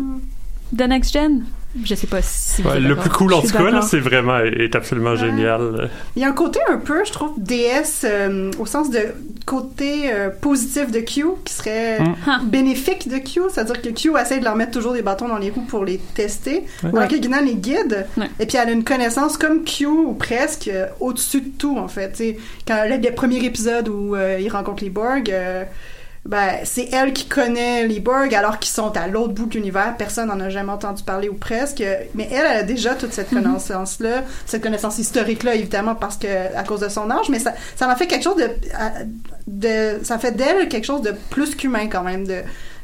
de Next Gen. Je sais pas si vous Ouais, êtes le plus cool en tout cas, c'est vraiment est absolument génial. Il y a un côté un peu, je trouve, DS euh, au sens de côté euh, positif de Q qui serait Mm. bénéfique de Q, c'est-à-dire que Q essaie de leur mettre toujours des bâtons dans les roues pour les tester, Ouais. alors que Guinan les guide, Ouais. et puis elle a une connaissance comme Q ou presque euh, au-dessus de tout en fait. Tu sais, quand le, le premier épisode où euh, il rencontre les Borg. Ben, c'est elle qui connaît les Borg alors qu'ils sont à l'autre bout de l'univers. Personne n'en a jamais entendu parler ou presque. Mais elle, elle a déjà toute cette connaissance-là, cette connaissance historique-là, évidemment, parce que à cause de son âge. Mais ça, ça m'a fait quelque chose de, de ça fait d'elle quelque chose de plus qu'humain quand même, de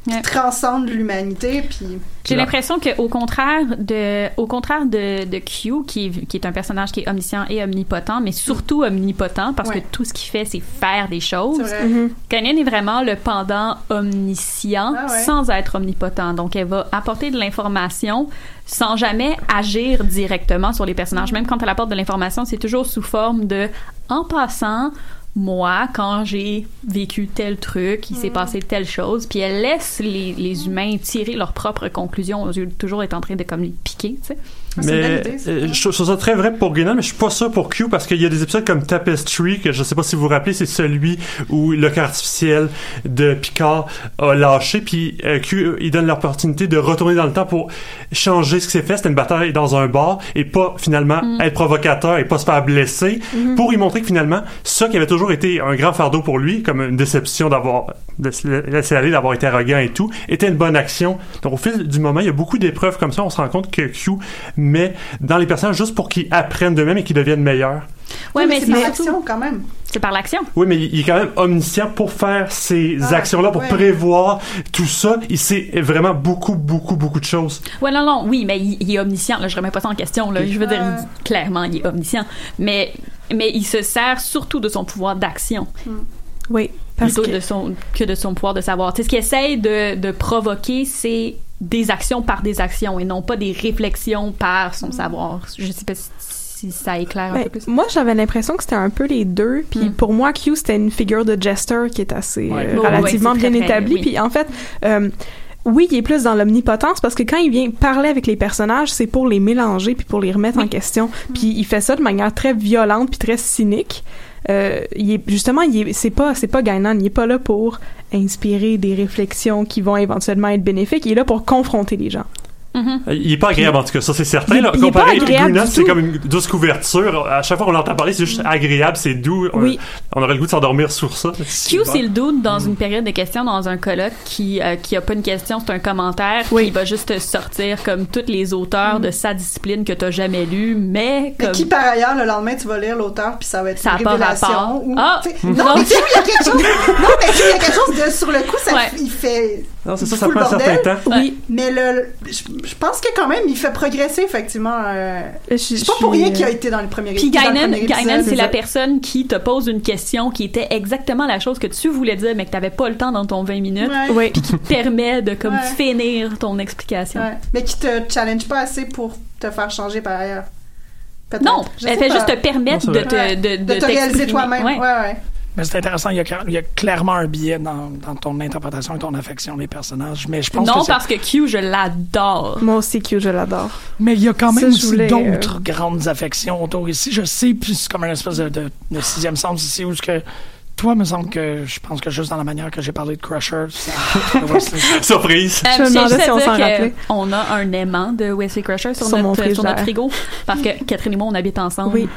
qui transcende l'humanité. Puis J'ai l'impression que au contraire de au contraire de, de Q qui est, qui est un personnage qui est omniscient et omnipotent mais surtout omnipotent parce Ouais. que tout ce qu'il fait c'est faire des choses. vrai. Kanan est vraiment le pendant omniscient Ah ouais. sans être omnipotent. Donc elle va apporter de l'information sans jamais agir directement sur les personnages. Même quand elle apporte de l'information, c'est toujours sous forme de en passant moi, quand j'ai vécu tel truc, il s'est passé telle chose, puis elle laisse les, les humains tirer leurs propres conclusions au lieu de toujours être en train de comme les piquer, tu sais. Ah, Mais idée, euh, je trouve ça très vrai pour Guinan, mais je suis pas sûr pour Q parce qu'il y a des épisodes comme Tapestry que je sais pas si vous vous rappelez, c'est celui où le cœur artificiel de Picard a lâché, puis euh, Q il donne l'opportunité de retourner dans le temps pour changer ce qui s'est fait. C'était une bataille dans un bar et pas finalement être provocateur et pas se faire blesser pour lui montrer que finalement ça qui avait toujours été un grand fardeau pour lui, comme une déception d'avoir laisser aller, d'avoir été arrogant et tout, était une bonne action. Donc au fil du moment, il y a beaucoup d'épreuves comme ça. On se rend compte que Q met dans les personnages juste pour qu'ils apprennent d'eux-mêmes et qu'ils deviennent meilleurs. Ouais, mais c'est c'est par l'action quand même. c'est par l'action. Oui, mais il est quand même omniscient pour faire ces Ah, actions-là, pour ouais. prévoir tout ça. Il sait vraiment beaucoup, beaucoup, beaucoup de choses. Ouais, non, non, oui, mais il, il est omniscient. Là, je remets pas ça en question. Là. Je veux dire, il dit clairement, il est omniscient. Mais, mais il se sert surtout de son pouvoir d'action Oui. Parce plutôt que de son, que de son pouvoir de savoir. Tu sais, ce qu'il essaye de, de provoquer, c'est des actions par des actions et non pas des réflexions par son savoir. Je sais pas si, si ça éclaire un Ben, peu plus. moi, j'avais l'impression que c'était un peu les deux. Puis Mm. pour moi, Q, c'était une figure de jester qui est assez Ouais. euh, relativement ouais, bien très, établie. oui. Puis en fait, euh, oui, il est plus dans l'omnipotence parce que quand il vient parler avec les personnages, c'est pour les mélanger puis pour les remettre en question. Puis il fait ça de manière très violente puis très cynique. Euh, il est justement, il est, c'est pas, c'est pas Gainan, il est pas là pour inspirer des réflexions qui vont éventuellement être bénéfiques. Il est là pour confronter les gens. Il est pas agréable en tout cas, ça c'est certain. Il- là. il est Comparé à c'est comme une douce couverture. À chaque fois qu'on l'entend parler, c'est juste agréable, c'est doux. On- Oui. On, aurait le goût de s'endormir sur ça. Q, c'est le dude dans une période de questions dans un colloque qui euh, qui a pas une question, c'est un commentaire qui va juste sortir comme tous les auteurs de sa discipline que t'as jamais lu, mais Mais comme qui, par ailleurs, le lendemain, tu vas lire l'auteur, puis ça va être Ça une pas révélation. rapport. ou- Ah! Mm. Non, Non. mais il y a quelque chose... Non, mais il y a quelque chose de... Sur le coup, ça, Ouais. il fait... Non, c'est ça, ça prend un certain temps. Oui. Mais le, je, je pense que quand même, il fait progresser, effectivement. euh, c'est pas je pour rien qu'il a euh, été dans le premier Puis dans le Guinan, c'est la personne qui te pose une question qui était exactement la chose que tu voulais dire, mais que t'avais pas le temps dans ton 20 minutes, Ouais. Oui. puis qui te permet de comme Ouais. finir ton explication. Ouais. Mais qui te challenge pas assez pour te faire changer par ailleurs. Non, elle fait pas. juste te permettre Non, de te, Ouais. de, de te réaliser toi-même. Ouais. Ouais, ouais. Mais c'est intéressant, il y, a, il y a clairement un biais dans, dans ton interprétation et ton affection des personnages. Mais je pense Non, que parce que Q, je l'adore. Moi aussi, Q, je l'adore. Mais il y a quand même je aussi voulais, d'autres euh, grandes affections autour ici. Je sais, puis c'est comme un espèce de, de, de sixième sens ici où ce que toi, me semble que je pense que juste dans la manière que j'ai parlé de Crusher, ça, Surprise. Euh, Je me demandais si on s'en rappelait. On a un aimant de Wesley Crusher sur, Sur mon notre, sur notre frigo. Parce que Catherine et moi, on habite ensemble. Oui.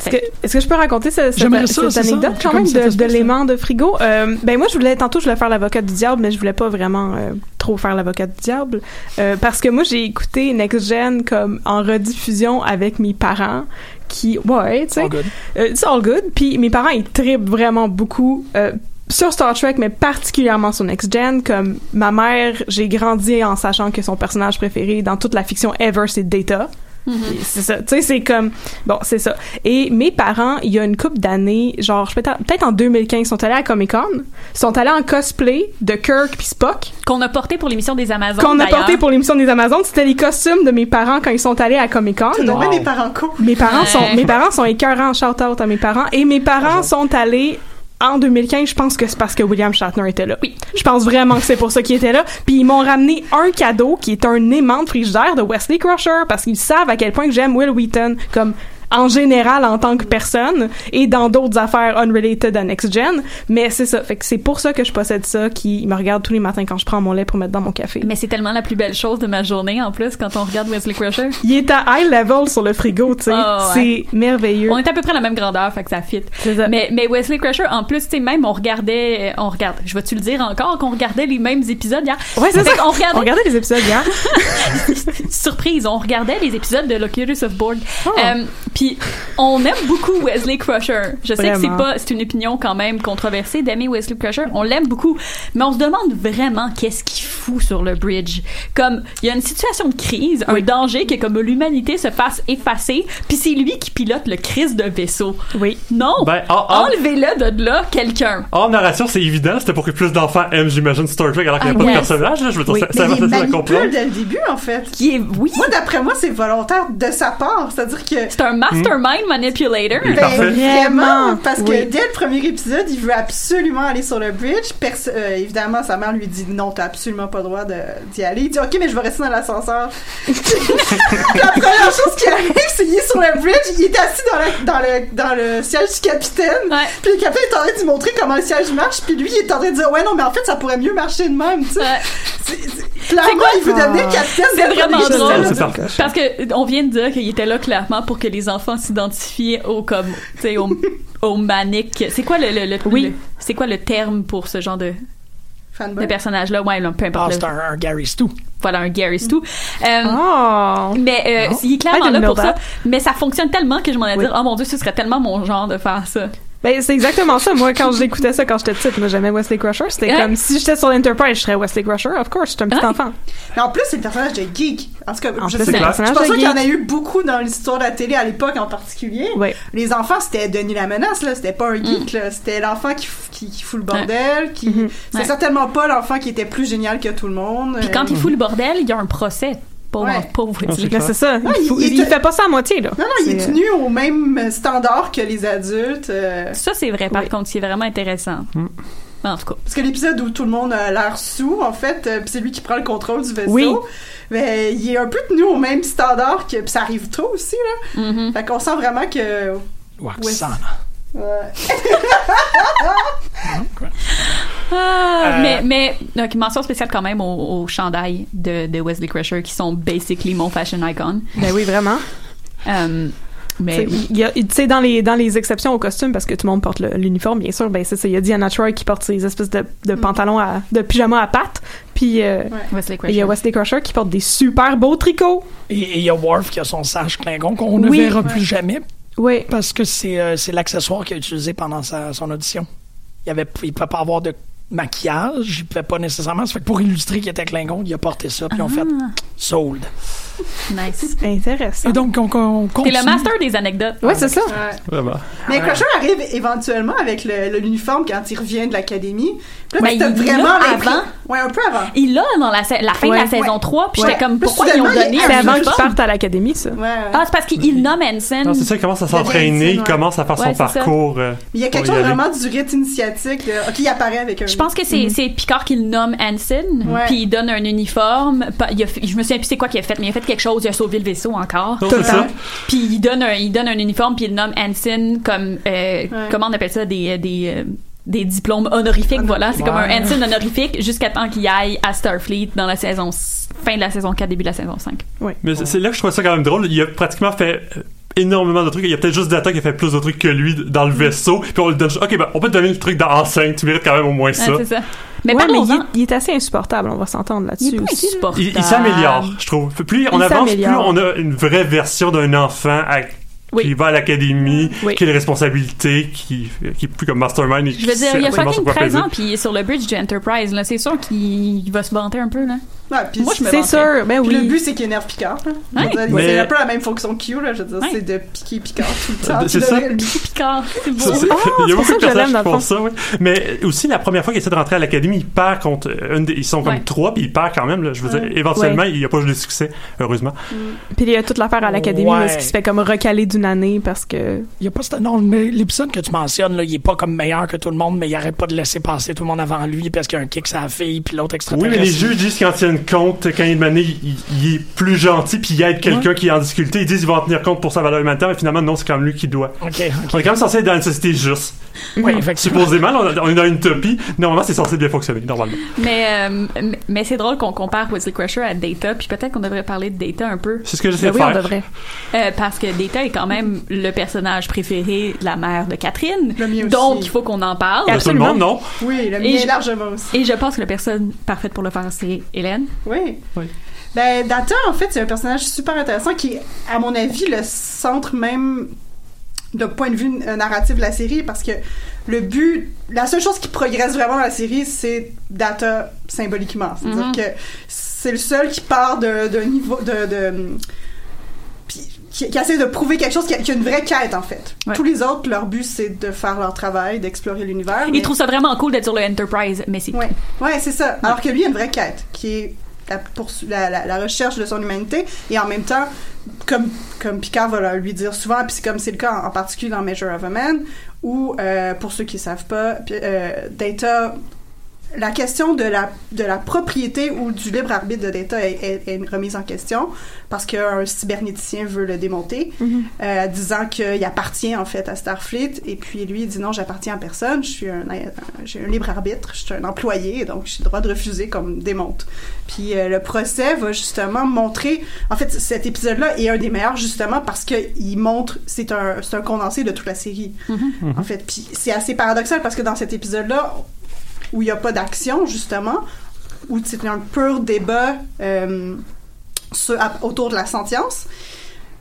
Est-ce que, est-ce que je peux raconter ce- cette, J'aimerais ça, cette ça. anecdote? Quand même de, de l'aimant de frigo? Euh, ben moi, je voulais tantôt, je voulais faire l'avocat du diable, mais je voulais pas vraiment euh, trop faire l'avocat du diable Euh, parce que moi, j'ai écouté Next Gen comme en rediffusion avec mes parents qui, ouais, tu sais, All good. euh, it's all good. Puis mes parents, ils trippent vraiment beaucoup. euh, sur Star Trek, mais particulièrement sur Next Gen, comme ma mère, j'ai grandi en sachant que son personnage préféré dans toute la fiction ever, c'est Data. Et C'est ça, tu sais, c'est comme bon, c'est ça. Et mes parents, il y a une couple d'années, genre peut-être en 2015, ils sont allés à Comic Con, sont allés en cosplay de Kirk puis Spock, Qu'on a porté pour l'émission des Amazones. qu'on a porté pour l'émission des Amazones. C'était les costumes de mes parents quand ils sont allés à Comic Con. Donc bien mes parents cool. Mes parents Ouais. sont mes parents sont écœurants, shout out à mes parents et mes parents sont allés en 2015, je pense que c'est parce que William Shatner était là. Oui. Je pense vraiment que c'est pour ça qu'il était là. Puis ils m'ont ramené un cadeau qui est un aimant de frigidaire de Wesley Crusher parce qu'ils savent à quel point que j'aime Will Wheaton comme en général en tant que personne et dans d'autres affaires unrelated à Next Gen. Mais c'est ça. Fait que c'est pour ça que je possède ça qui me regarde tous les matins quand je prends mon lait pour mettre dans mon café. Mais c'est tellement la plus belle chose de ma journée, en plus, quand on regarde Wesley Crusher. Il est à high level sur le frigo, tu sais. Ah, ouais. C'est merveilleux. On est à peu près la même grandeur, fait que ça fit. Ça. Mais, mais Wesley Crusher, en plus, tu sais, même, on regardait, on regarde, je vais-tu le dire encore, qu'on regardait les mêmes épisodes hier? Ouais, c'est ça. qu'on regardait, On regardait les épisodes hier. surprise, on regardait les épisodes de Locutus of Borg. Oh. Euh, Puis on aime beaucoup Wesley Crusher. Je sais que c'est Vraiment. pas, c'est une opinion quand même controversée d'aimer Wesley Crusher. On l'aime beaucoup, mais on se demande vraiment qu'est-ce qu'il fout sur le bridge. Comme il y a une situation de crise, un danger que comme l'humanité se fasse effacer, puis c'est lui qui pilote le crise de vaisseau. Oui. Non, Ben, en, en- enlevez-le de là, quelqu'un. en narration, c'est évident. C'était pour que plus d'enfants aiment, j'imagine, Star Trek alors qu'il n'y a Ah, pas de personnage. Là. Je veux dire, Oui. ça, ça Mais va il facile à manipule dès le début, en fait. Qui est, oui, Moi, d'après moi, c'est volontaire de sa part. C'est-à-dire que c'est un mastermind manipulator. Ben, vraiment, parce que oui. dès le premier épisode, il veut absolument aller sur le bridge. Perso- euh, évidemment, sa mère lui dit non, t'as absolument pas le droit de- d'y aller. Il dit ok, mais je vais rester dans l'ascenseur. la première chose qui arrive, c'est qu'il est sur le bridge, il est assis dans, le- dans le, dans le siège du capitaine. Ouais. Puis le capitaine est en train de lui montrer comment le siège marche, puis lui, il est en train de dire ouais, non, mais en fait, ça pourrait mieux marcher de même, tu sais. Ouais. Clairement, quoi? il veut devenir capitaine. C'est vraiment drôle. Parce que euh, on vient de dire qu'il était là clairement pour que les enfants s'identifient au comme tu sais au, au manique. C'est quoi le, le, le- Oui. c'est quoi le terme pour ce genre de, de Fanboy. personnage là Ouais, là, peu Ah, importe. c'est le- un, un Gary Stu. voilà un Gary Stu. Euh, Oh! Mais euh, il est clairement là pour ça. that. Mais ça fonctionne tellement que je m'en ai Oui. dit oh mon dieu, ce serait tellement mon genre de faire ça. Ben, c'est exactement ça. Moi, quand j'écoutais ça quand j'étais petite, moi, j'aimais Wesley Crusher. C'était Ouais. comme si j'étais sur l'Enterprise, je serais Wesley Crusher. Of course, j'étais un petit Ouais. enfant. Mais en plus, c'est le personnage de geek. En tout cas, En je plus, sais c'est pas. Je sûre qu'il y en a eu beaucoup dans l'histoire de la télé à l'époque en particulier. Les enfants, c'était Denis la menace, là. C'était pas un Mm. geek, là. C'était l'enfant qui, qui, qui fout le bordel, qui. Mhm. C'est Ouais. certainement pas l'enfant qui était plus génial que tout le monde. Puis quand Euh, il fout le bordel, il y a un procès. Pauvre, Ouais. pauvre Ah, Wesley. c'est Là, c'est ça. Ouais, il, faut- il- il il- fait pas ça à moitié, là. Non, non, il est tenu au même standard que les adultes. euh, Ça c'est vrai par Oui. contre, c'est vraiment intéressant. Mm. En tout cas. Parce que l'épisode où tout le monde a l'air sous, en fait, euh, pis c'est lui qui prend le contrôle du vaisseau. Oui. Mais il est un peu tenu au même standard que. Pis ça arrive trop aussi, là. Mhm. Fait qu'on sent vraiment que. Waxana. Ah, Euh, Mais, mais donc, mention spéciale quand même au, au chandail de, de Wesley Crusher qui sont basically mon fashion icon. Ben oui, vraiment. Euh, mais T'sais, il y a- tu sais, dans les, dans les exceptions au costume, parce que tout le monde porte l'uniforme, bien sûr, ben c'est ça. Il y a Diana Troy qui porte ses espèces de, de pantalons à, de pyjama à pattes. Puis, euh, il y a. Wesley Crusher qui porte des super beaux tricots. Et il y a Worf qui a son sage Klingon qu'on ne Oui. verra plus jamais Oui. parce que c'est euh, c'est l'accessoire qu'il a utilisé pendant sa, son audition. Il avait il pouvait pas avoir de maquillage, il pouvait pas nécessairement. Ça fait que pour illustrer qu'il était Klingon, il a porté ça puis ils ont fait Ah. sold. Nice. Intéressant. Et donc on, on T'es continue. le master des anecdotes. Ouais, c'est ça. Vraiment. Mais Crusher arrive éventuellement avec l'uniforme quand il revient de l'académie. Puis là, Mais t'as il vraiment avant. Ouais, un peu avant. Il l'a dans la, fin Ouais. de la saison Ouais. 3, puis Ouais. j'étais comme, pourquoi ils ont donné C'est avant qu'ils partent à l'académie, ça. Ouais. Ah, c'est parce qu'il nomme Hanson. Non, c'est ça, il commence à s'entraîner, il commence à faire Ouais, son parcours. euh, il y a quelque chose vraiment du rite initiatique. Ok, il apparaît avec un. Je pense que c'est c'est Picard qui le nomme Ouais. puis il donne un uniforme. Pa- il a fait- je me souviens plus c'est quoi qu'il a fait, mais il a fait quelque chose, il a sauvé le vaisseau encore. Non, c'est ça. Puis il donne un, il donne un uniforme, puis il le nomme Hanson comme, euh, comment on appelle ça, des, des, diplômes honorifiques, voilà. C'est comme un. Hanson honorifique jusqu'à temps qu'il aille à Starfleet dans la saison, fin de la saison 4, début de la saison 5. Mais c'est- c'est là que je trouve ça quand même drôle. Il a pratiquement fait euh, énormément de trucs. Il y a peut-être juste Data qui a fait plus de trucs que lui dans le vaisseau. Puis on lui donne Ok, ben, on peut te donner le truc dans enceinte. Tu mérites quand même au moins ça. Ouais, c'est ça. Mais ouais, mais il, est- il est assez insupportable, on va s'entendre là-dessus. Il, il s'améliore, je trouve. Plus on Il avance, plus on a une vraie version d'un enfant à- Oui. qui va à l'académie, Oui. qui a les responsabilités, qui, qui est plus comme mastermind. et Je veux dire, il a absolument fucking sur quoi 13 peser. ans, puis il est sur le bridge du Enterprise. C'est sûr qu'il il va se vanter un peu. Là. Ouais, puis Moi, je me C'est sûr, ben Puis le oui. but, c'est qu'il énerve Picard. Mais- C'est un peu la même fonction que Q, là. Je veux dire, Ouais. c'est de piquer Picard tout le temps. C'est ça. Picard, c'est beau. Ça, c'est- Ah, il y c'est a beaucoup ça de personnages dans qui le font ça, oui. Mais aussi, la première fois qu'il essaie de rentrer à l'académie, il perd contre une des- Ils sont comme Ouais. trois, puis il perd quand même. là. je veux dire, éventuellement, il n'y a pas eu de succès, heureusement. Puis il y a toute l'affaire à l'académie, Ouais. est-ce qu'il se fait comme recaler d'une année parce que. Il y a pas cette- non, mais l'épisode que tu mentionnes, là, il est pas comme meilleur que tout le monde, mais il arrête pas de laisser passer tout le monde avant lui parce qu'il y a un kick la fille, puis l'autre Oui, extraterrestre. mais les juges disent tiennent compte quand il, il, il- il est plus gentil, puis il aide quelqu'un qui est en difficulté. Ils disent qu'ils vont en tenir compte pour sa valeur humanitaire, mais finalement, non, c'est quand même lui qui doit. On est quand même censé être dans une société juste. Oui, effectivement. Supposément, on on est dans une utopie. Normalement, c'est censé bien fonctionner, normalement. Mais, euh, mais- c'est drôle qu'on compare Wesley Crusher à Data, puis peut-être qu'on devrait parler de Data un peu. C'est ce que j'essaie Ben de oui, on faire. devrait. Euh, parce que Data est quand même le personnage préféré de la mère de Catherine. Le mien aussi. Donc, il faut qu'on en parle. Tout le Absolument. monde, non? Oui, le Et mien je- largement aussi. Et je pense que la personne parfaite pour le faire, c'est Hélène. Oui. Oui. Ben, Data, en fait, c'est un personnage super intéressant qui est, à mon avis, le centre même de point de vue narratif de la série parce que le but, la seule chose qui progresse vraiment dans la série, c'est Data symboliquement. C'est-à-dire Mhm. que c'est le seul qui part de- d'un niveau de. de puis qui, qui essaie de prouver quelque chose qui a, qui a une vraie quête en fait. Ouais. Tous les autres, leur but c'est de faire leur travail, d'explorer l'univers. Il mais- trouve ça vraiment cool d'être sur le Enterprise, mais c'est Ouais, ouais, c'est ça. Alors que lui, il a une vraie quête qui est la, la, la- la recherche de son humanité et en même temps, comme, comme Picard va lui dire souvent, puis c'est comme c'est le cas en, en particulier dans Measure of a Man, où, euh, pour ceux qui ne savent pas, euh, Data la question de la, de la propriété ou du libre arbitre de Data est, est- est remise en question parce qu'un cybernéticien veut le démonter, euh, disant qu'il appartient en fait à Starfleet. Et puis lui, il dit non, j'appartiens à personne, je suis un, j'ai un libre arbitre, je suis un employé, donc j'ai le droit de refuser qu'on me démonte. Puis euh, le procès va justement montrer, en fait, cet épisode-là est un des meilleurs justement parce qu'il montre, c'est un, un condensé de toute la série. En fait, puis c'est assez paradoxal parce que dans cet épisode-là, où il n'y a pas d'action, justement, où c'est un pur débat euh, sur- à- autour de la sentience.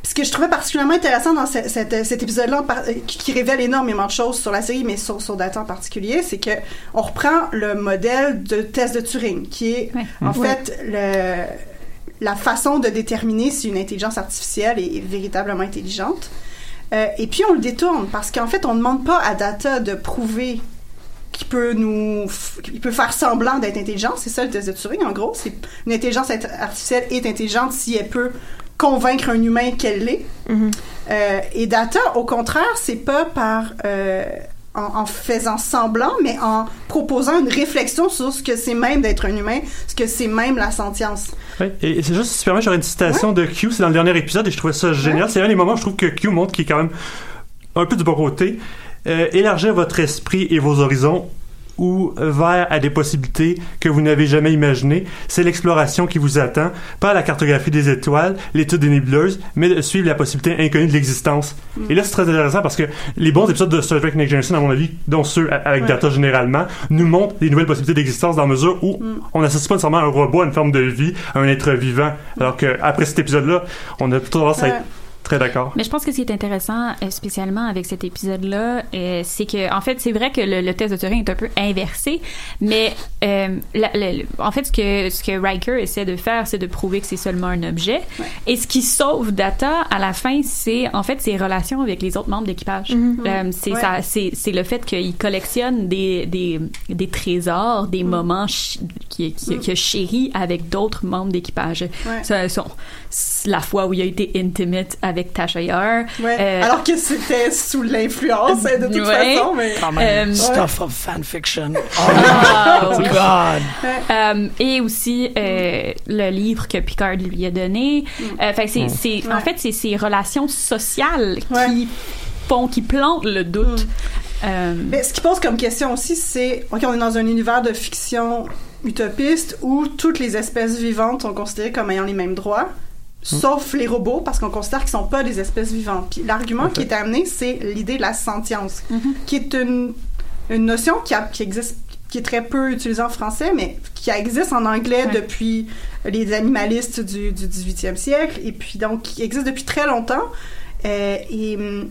Ce que je trouvais particulièrement intéressant dans ce- cette- cet épisode-là, euh, qui, qui révèle énormément de choses sur la série, mais sur, sur Data en particulier, c'est que on reprend le modèle de test de Turing, qui est Ouais. en Ouais. fait le, la façon de déterminer si une intelligence artificielle est véritablement intelligente. Euh, et puis on le détourne parce qu'en fait, on ne demande pas à Data de prouver qu'il peut nous, qu'il peut faire semblant d'être intelligent. C'est ça le test de Turing, en gros. C'est une intelligence int- artificielle est intelligente si elle peut convaincre un humain qu'elle l'est. Euh, et Data, au contraire, c'est pas par euh, en, en faisant semblant, mais en proposant une réflexion sur ce que c'est même d'être un humain, ce que c'est même la sentience. Et c'est juste, si tu permets, j'aurais une citation de Q, c'est dans le dernier épisode, et je trouvais ça génial. C'est un des moments où je trouve que Q montre qu'il est quand même un peu du bon côté. Euh, élargir votre esprit et vos horizons ou vers à des possibilités que vous n'avez jamais imaginées. C'est l'exploration qui vous attend, pas la cartographie des étoiles, l'étude des nébuleuses, mais de suivre la possibilité inconnue de l'existence. Mm. Et là, c'est très intéressant parce que les bons épisodes de Star Trek Next Generation, à mon avis, dont ceux avec Ouais. Data généralement, nous montrent des nouvelles possibilités d'existence dans la mesure où Mm. on n'associe pas nécessairement un robot à une forme de vie, à un être vivant. Alors que après cet épisode-là, on a plutôt tendance à être très d'accord. Mais je pense que ce qui est intéressant, euh, spécialement avec cet épisode-là, euh, c'est que, en fait, c'est vrai que le, le test de Turing est un peu inversé, mais euh, la- la- le- en fait, ce que, ce que Riker essaie de faire, c'est de prouver que c'est seulement un objet. Et ce qui sauve Data à la fin, c'est en fait ses relations avec les autres membres d'équipage. Mhm. Euh, c'est Ouais. ça- c'est c'est le fait qu'il collectionne des, des, des trésors, des moments ch- qui, qui, qui a chéri avec d'autres membres d'équipage. Ouais. La fois où il a été intimate avec Tasha Yar. Ouais. Euh, Alors que c'était sous l'influence, hein, de toute Ouais. façon, mais. Quand même, Euh, stuff of fanfiction. Oh, oui. God. Euh, et aussi euh, le livre que Picard lui a donné. Euh, fait que c'est, Mm. c'est- Ouais. En fait, c'est ces relations sociales Ouais. qui font, qui plantent le doute. Euh, Mais ce qui pose comme question aussi, c'est, ok, on est dans un univers de fiction utopiste où toutes les espèces vivantes sont considérées comme ayant les mêmes droits, sauf les robots, parce qu'on considère qu'ils sont pas des espèces vivantes. Puis l'argument qui est amené, c'est l'idée de la sentience, qui est une, une notion qui, a- qui existe qui est très peu utilisée en français, mais qui existe en anglais Ouais. depuis les animalistes du, du 18e siècle, et puis donc qui existe depuis très longtemps. Euh, et hum,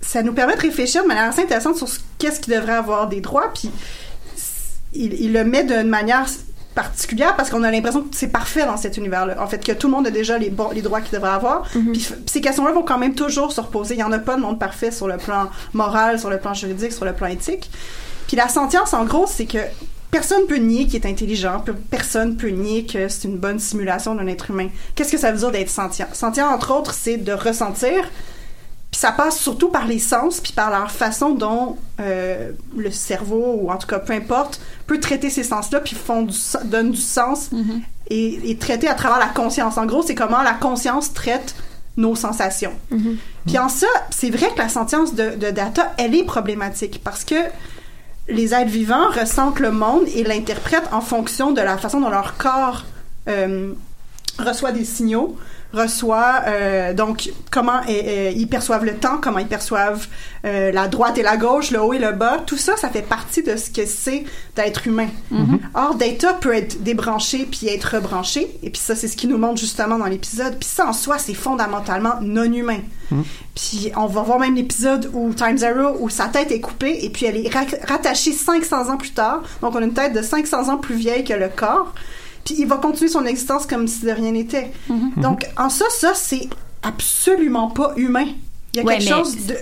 ça nous permet de réfléchir de manière assez intéressante sur ce- qu'est-ce qui devrait avoir des droits, puis il, il le met d'une manière particulière parce qu'on a l'impression que c'est parfait dans cet univers-là. En fait, que tout le monde a déjà les, droits qu'il devrait avoir. Puis f- ces questions-là vont quand même toujours se reposer. Il n'y en a pas de monde parfait sur le plan moral, sur le plan juridique, sur le plan éthique. Puis la sentience, en gros, c'est que personne peut nier qu'il est intelligent, pe- personne peut nier que c'est une bonne simulation d'un être humain. Qu'est-ce que ça veut dire d'être sentient? Sentient, entre autres, c'est de ressentir, puis ça passe surtout par les sens, puis par la façon dont euh, le cerveau, ou en tout cas peu importe, peut traiter ces sens-là, puis font du, du sens et, et traiter à travers la conscience. En gros, c'est comment la conscience traite nos sensations. Puis en ça, c'est vrai que la sentience de, de Data, elle est problématique parce que les êtres vivants ressentent le monde et l'interprètent en fonction de la façon dont leur corps euh, reçoit des signaux, reçoit euh, donc comment euh, euh, ils perçoivent le temps, comment ils perçoivent euh, la droite et la gauche, le haut et le bas. Tout ça, ça fait partie de ce que c'est d'être humain. Or, Data peut être débranché puis être rebranché, et puis ça, c'est ce qui nous montre justement dans l'épisode. Puis ça, en soi, c'est fondamentalement non humain. Puis on va voir même l'épisode où Time Zero, où sa tête est coupée et puis elle est ra- rattachée 500 ans plus tard. Donc on a une tête de 500 ans plus vieille que le corps. Puis il va continuer son existence comme si de rien n'était. Donc en ça, ça c'est absolument pas humain. Il y a Ouais, quelque chose de...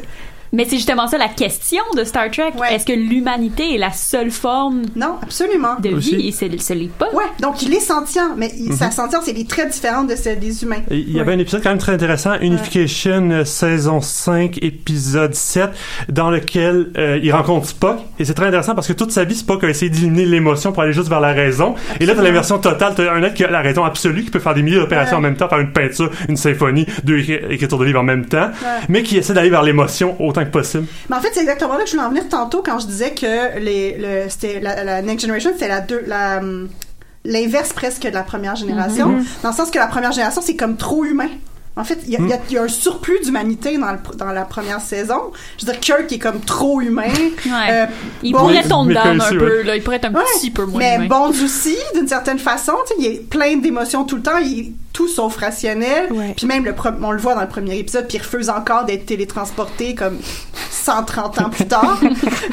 Mais c'est justement ça la question de Star Trek. Est-ce que l'humanité est la seule forme non, absolument. de Aussi. vie et c'est ce l'est pas? Ouais, donc il est sentient, mais il- Mhm. sa sentience, elle est très différente de celle des humains. Et Il y avait un épisode quand même très intéressant, Unification euh, saison 5 épisode 7 dans lequel euh, il rencontre Spock et c'est très intéressant parce que toute sa vie Spock a essayé d'éliminer l'émotion pour aller juste vers la raison et là t'as la version totale t'as un être qui a la raison absolue qui peut faire des milliers d'opérations Ouais. en même temps faire une peinture une symphonie deux écri- écritures de livres en même temps Ouais. mais qui essaie d'aller vers l'émotion autant que possible Mais en fait, c'est exactement là que je voulais en venir tantôt quand je disais que les, le, c'était la, la Next Generation, c'était la deux, la, hum, l'inverse presque de la première génération. Mhm. Dans le sens que la première génération, c'est comme trop humain. En fait, il y, a- y y un surplus d'humanité dans, dans la première saison. Je veux dire, Kirk est comme trop humain. Euh, Il pourrait tomber down un aussi, peu, ouais. là. Il pourrait être un Ouais, petit peu moins mais humain. Bond aussi, d'une certaine façon, tu sais, il est plein d'émotions tout le temps, il est tout sauf rationnel. Puis même, le on le voit dans le premier épisode, puis il refuse encore d'être télétransporté comme 130 ans plus tard.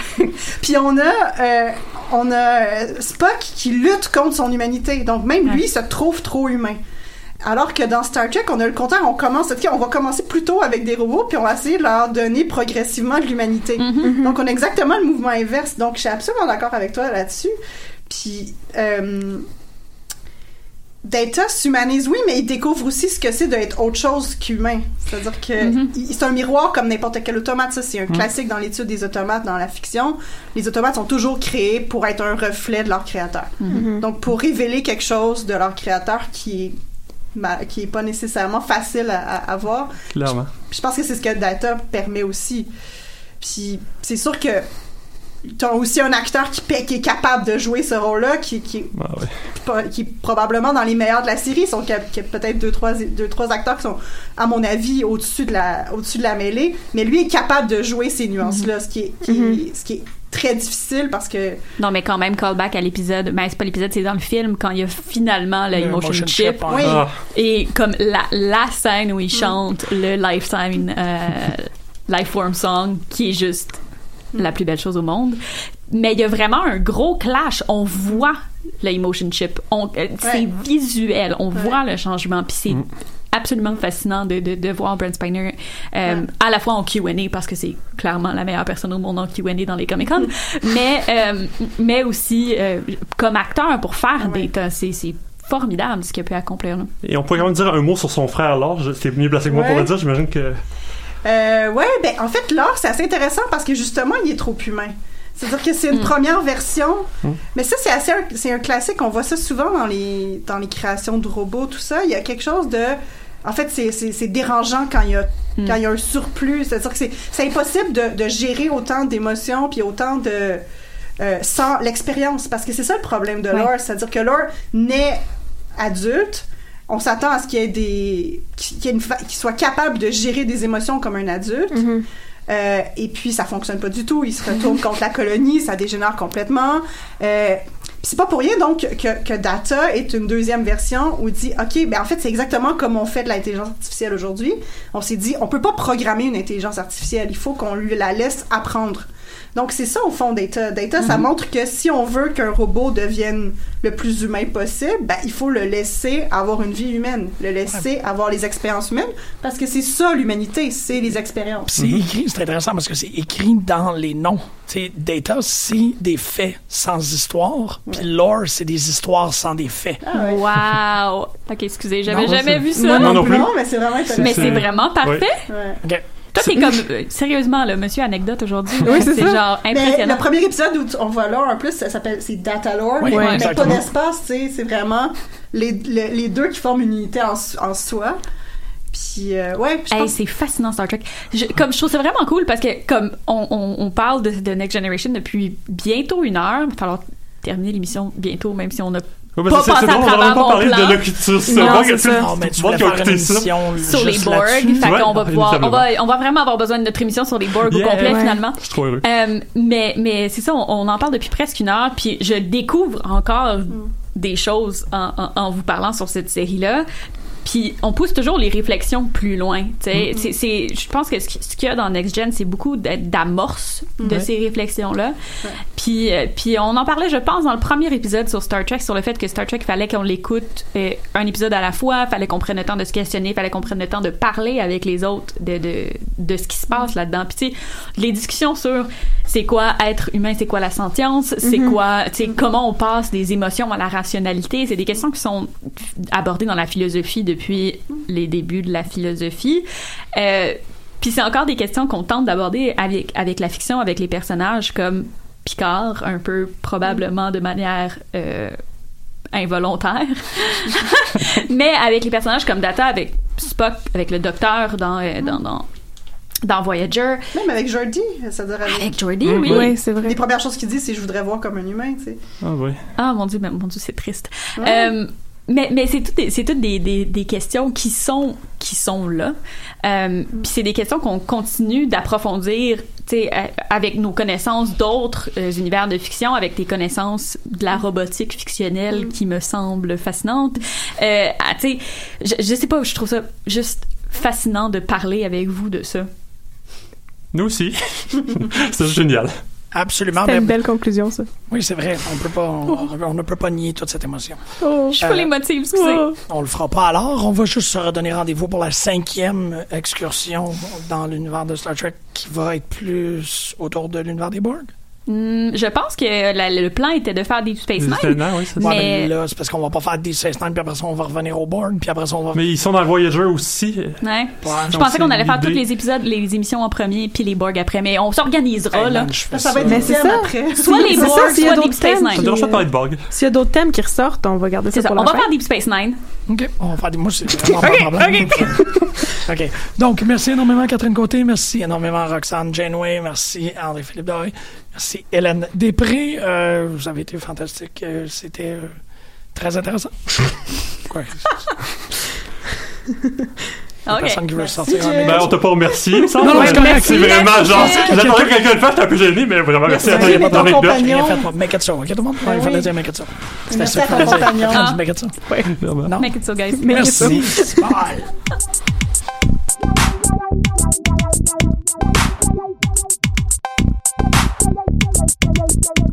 puis on a, euh, on a euh, Spock qui lutte contre son humanité. Donc même lui, il se trouve trop humain. Alors que dans Star Trek, on a le contraire, on commence, on va commencer plutôt avec des robots, puis on va essayer de leur donner progressivement de l'humanité. Donc on a exactement le mouvement inverse. Donc je suis absolument d'accord avec toi là-dessus. Puis euh, Data s'humanise, oui, mais il découvre aussi ce que c'est d'être autre chose qu'humain. C'est-à-dire que il- c'est un miroir comme n'importe quel automate. Ça, c'est un classique dans l'étude des automates dans la fiction. Les automates sont toujours créés pour être un reflet de leur créateur. Mhm. Donc, pour révéler quelque chose de leur créateur qui est qui est pas nécessairement facile à, à, à voir. clairement Je pense que c'est ce que Data permet aussi. Puis c'est sûr que t'as aussi un acteur qui, paie- qui est capable de jouer ce rôle-là, qui, qui, Ah ouais. qui est probablement dans les meilleurs de la série. Ils sont a peut-être deux trois, deux, trois acteurs qui sont, à mon avis, au-dessus de la, au-dessus de la mêlée. Mais lui est capable de jouer ces nuances-là, ce, qui est, qui est- ce qui est très difficile parce que Non, mais quand même, callback à l'épisode. Ben, c'est pas l'épisode, c'est dans le film quand il y a finalement le, Le motion, motion chip. Oui. Ah. Et comme la, la scène où il chante le Lifetime euh, Lifeform Song, qui est juste la plus belle chose au monde. Mais il y a vraiment un gros clash. On voit le emotion chip. On, euh, C'est visuel. On voit le changement. Puis c'est absolument fascinant de, de, de voir Brent Spiner euh, à la fois en Q&A parce que c'est clairement la meilleure personne au monde en Q&A dans les Comic Con mais euh, mais aussi euh, comme acteur pour faire des tas c'est formidable ce qu'il a pu accomplir là. Et on pourrait quand même dire un mot sur son frère Lars. C'est mieux placé que moi pour le dire. J'imagine que. Euh, ouais, ben en fait, l'or, c'est assez intéressant parce que justement, il est trop humain. C'est-à-dire que c'est une première version, mais ça, c'est assez, un- c'est un classique. On voit ça souvent dans les, dans les créations de robots, tout ça. Il y a quelque chose de, en fait, c'est, dérangeant quand il y a, quand il y a un surplus. C'est-à-dire que c'est, c'est impossible de, de gérer autant d'émotions puis autant de, euh, sans l'expérience, parce que c'est ça le problème de. Lore, c'est-à-dire que Lore naît adulte, on s'attend à ce qu'il y ait des qu'il y ait une fa- qu'il soit capable de gérer des émotions comme un adulte. Euh, et puis ça fonctionne pas du tout. Il se retourne contre la colonie, ça dégénère complètement. Euh, c'est pas pour rien donc que, que Data est une deuxième version où il dit ok ben en fait c'est exactement comme on fait de l'intelligence artificielle aujourd'hui. On s'est dit on peut pas programmer une intelligence artificielle, il faut qu'on lui la laisse apprendre. Donc c'est ça au fond Data. Data ça montre que si on veut qu'un robot devienne le plus humain possible, ben il faut le laisser avoir une vie humaine, le laisser avoir les expériences humaines parce que c'est ça l'humanité, c'est les expériences. C'est écrit, c'est intéressant parce que c'est écrit dans les noms. Tu sais, data, c'est des faits sans histoire, puis lore, c'est des histoires sans des faits. wow ok excusez j'avais Non, jamais c'est- vu ça Moi non plus. Non, mais c'est vraiment intéressant. mais c'est vraiment parfait Ouais. OK. T'es comme euh, sérieusement là monsieur anecdote aujourd'hui Oui, c'est ça. genre Mais impressionnant le premier épisode où tu- on voit lore, en plus, ça s'appelle c'est Data Lore, Oui, mais, oui, mais pas exactement. d'espace, tu sais, c'est vraiment les, le- les deux qui forment une unité en, en soi. Puis, euh, ouais, je Hey, pense c'est fascinant Star Trek. Je, comme je trouve ça vraiment cool parce que comme on, on, on parle de, de Next Generation depuis bientôt une heure, il va falloir terminer l'émission bientôt même si on a Ouais, Pas passer à travers même pas mon parlé plan. de l'écriture. C'est Non, vrai c'est que ça. tout Non, mais tu voulais faire une ça. émission sur les Borg. Fait Ouais, qu'on va pouvoir, on va, on va vraiment avoir besoin de notre émission sur les Borg au Yeah. complet Ouais. finalement. Je suis trop heureux. Euh, mais mais c'est ça, on, on en parle depuis presque une heure, puis je découvre encore des choses en, en, en vous parlant sur cette série-là. Puis on pousse toujours les réflexions plus loin. tu sais. C'est, c'est, je pense que ce, qui- ce qu'il y a dans Next Gen, c'est beaucoup d'a- d'amorce de ces réflexions-là. Puis, euh, puis on en parlait, je pense, dans le premier épisode sur Star Trek, sur le fait que Star Trek, fallait qu'on l'écoute euh, un épisode à la fois, fallait qu'on prenne le temps de se questionner, fallait qu'on prenne le temps de parler avec les autres de, de, de ce qui se passe là-dedans. Puis tu sais, les discussions sur c'est quoi être humain, c'est quoi la sentience, c'est quoi, tu sais, comment on passe des émotions à la rationalité, c'est des questions qui sont abordées dans la philosophie depuis les débuts de la philosophie. Euh, puis c'est encore des questions qu'on tente d'aborder avec, avec la fiction, avec les personnages comme Picard, un peu probablement de manière euh, involontaire. Mais avec les personnages comme Data, avec Spock, avec le docteur dans, euh, dans, dans, dans Voyager, même avec Jordi, ça dirait. avec Jordi, Mm, oui. Oui, c'est vrai. Les premières choses qu'il dit, c'est je voudrais voir comme un humain, tu sais. Ah ouais. Ah mon dieu, mon dieu, c'est triste. Ouais. Euh, mais mais c'est toutes des, toutes des, des, des questions qui sont qui sont là. Euh, Puis c'est des questions qu'on continue d'approfondir, euh, avec nos connaissances d'autres euh, univers de fiction, avec tes connaissances de la robotique fictionnelle qui me semblent fascinantes. Euh, ah, sais, je, je sais pas, je trouve ça juste fascinant de parler avec vous de ça. Nous aussi. c'est génial. Absolument. Mais- une belle conclusion, ça. Oui, c'est vrai. On peut pas, on, on ne peut pas nier toute cette émotion. Oh. Je suis pas Euh, les motifs, excusez. Oh. On le fera pas alors. On va juste se redonner rendez-vous pour la cinquième excursion dans l'univers de Star Trek qui va être plus autour de l'univers des Borg. Hmm, je pense que la- le plan était de faire des Space Nine. Oui, c'est ça. Mais- mais là, c'est parce qu'on va pas faire des 16 puis après ça, on va revenir au board, puis après ça, on va. Mais ils sont dans le Voyager aussi. Ouais. Ouais, Je pensais qu'on allait faire tous les épisodes, les émissions en premier, puis les Borg après, mais on s'organisera, Hey, là. fais Ça va être Mais c'est ça. après. Soit les ça, Borg, soit Deep Space Ça Nine. me dérange pas de parler de Borg. S'il y a d'autres thèmes qui ressortent, on va garder ça C'est ça, pour on la va fin. faire Deep Space Nine. OK, on va faire des... Moi, c'est vraiment pas un problème. OK. Donc, merci énormément, Catherine Côté. Merci énormément, Roxane Janeway. Merci, André-Philippe Doré. Merci, Hélène Després. Euh, vous avez été fantastique. Euh, C'était euh, très intéressant. Quoi? Il y a Ok. personne qui veut sortir en Ben, on t'a pas remercié. Non, non, c'est correct. C'est vraiment genre. J'attendais que quelqu'un le fasse, j'étais un peu gêné, mais vraiment merci à toi. Make it so. OK, tout le monde? Il fallait dire make it so. C'était Merci ça à qu'il ton fallait dire. compagnon. Catherine, tu make it so. Vraiment. Non? Make it so, guys. Merci. Bye. Thank you.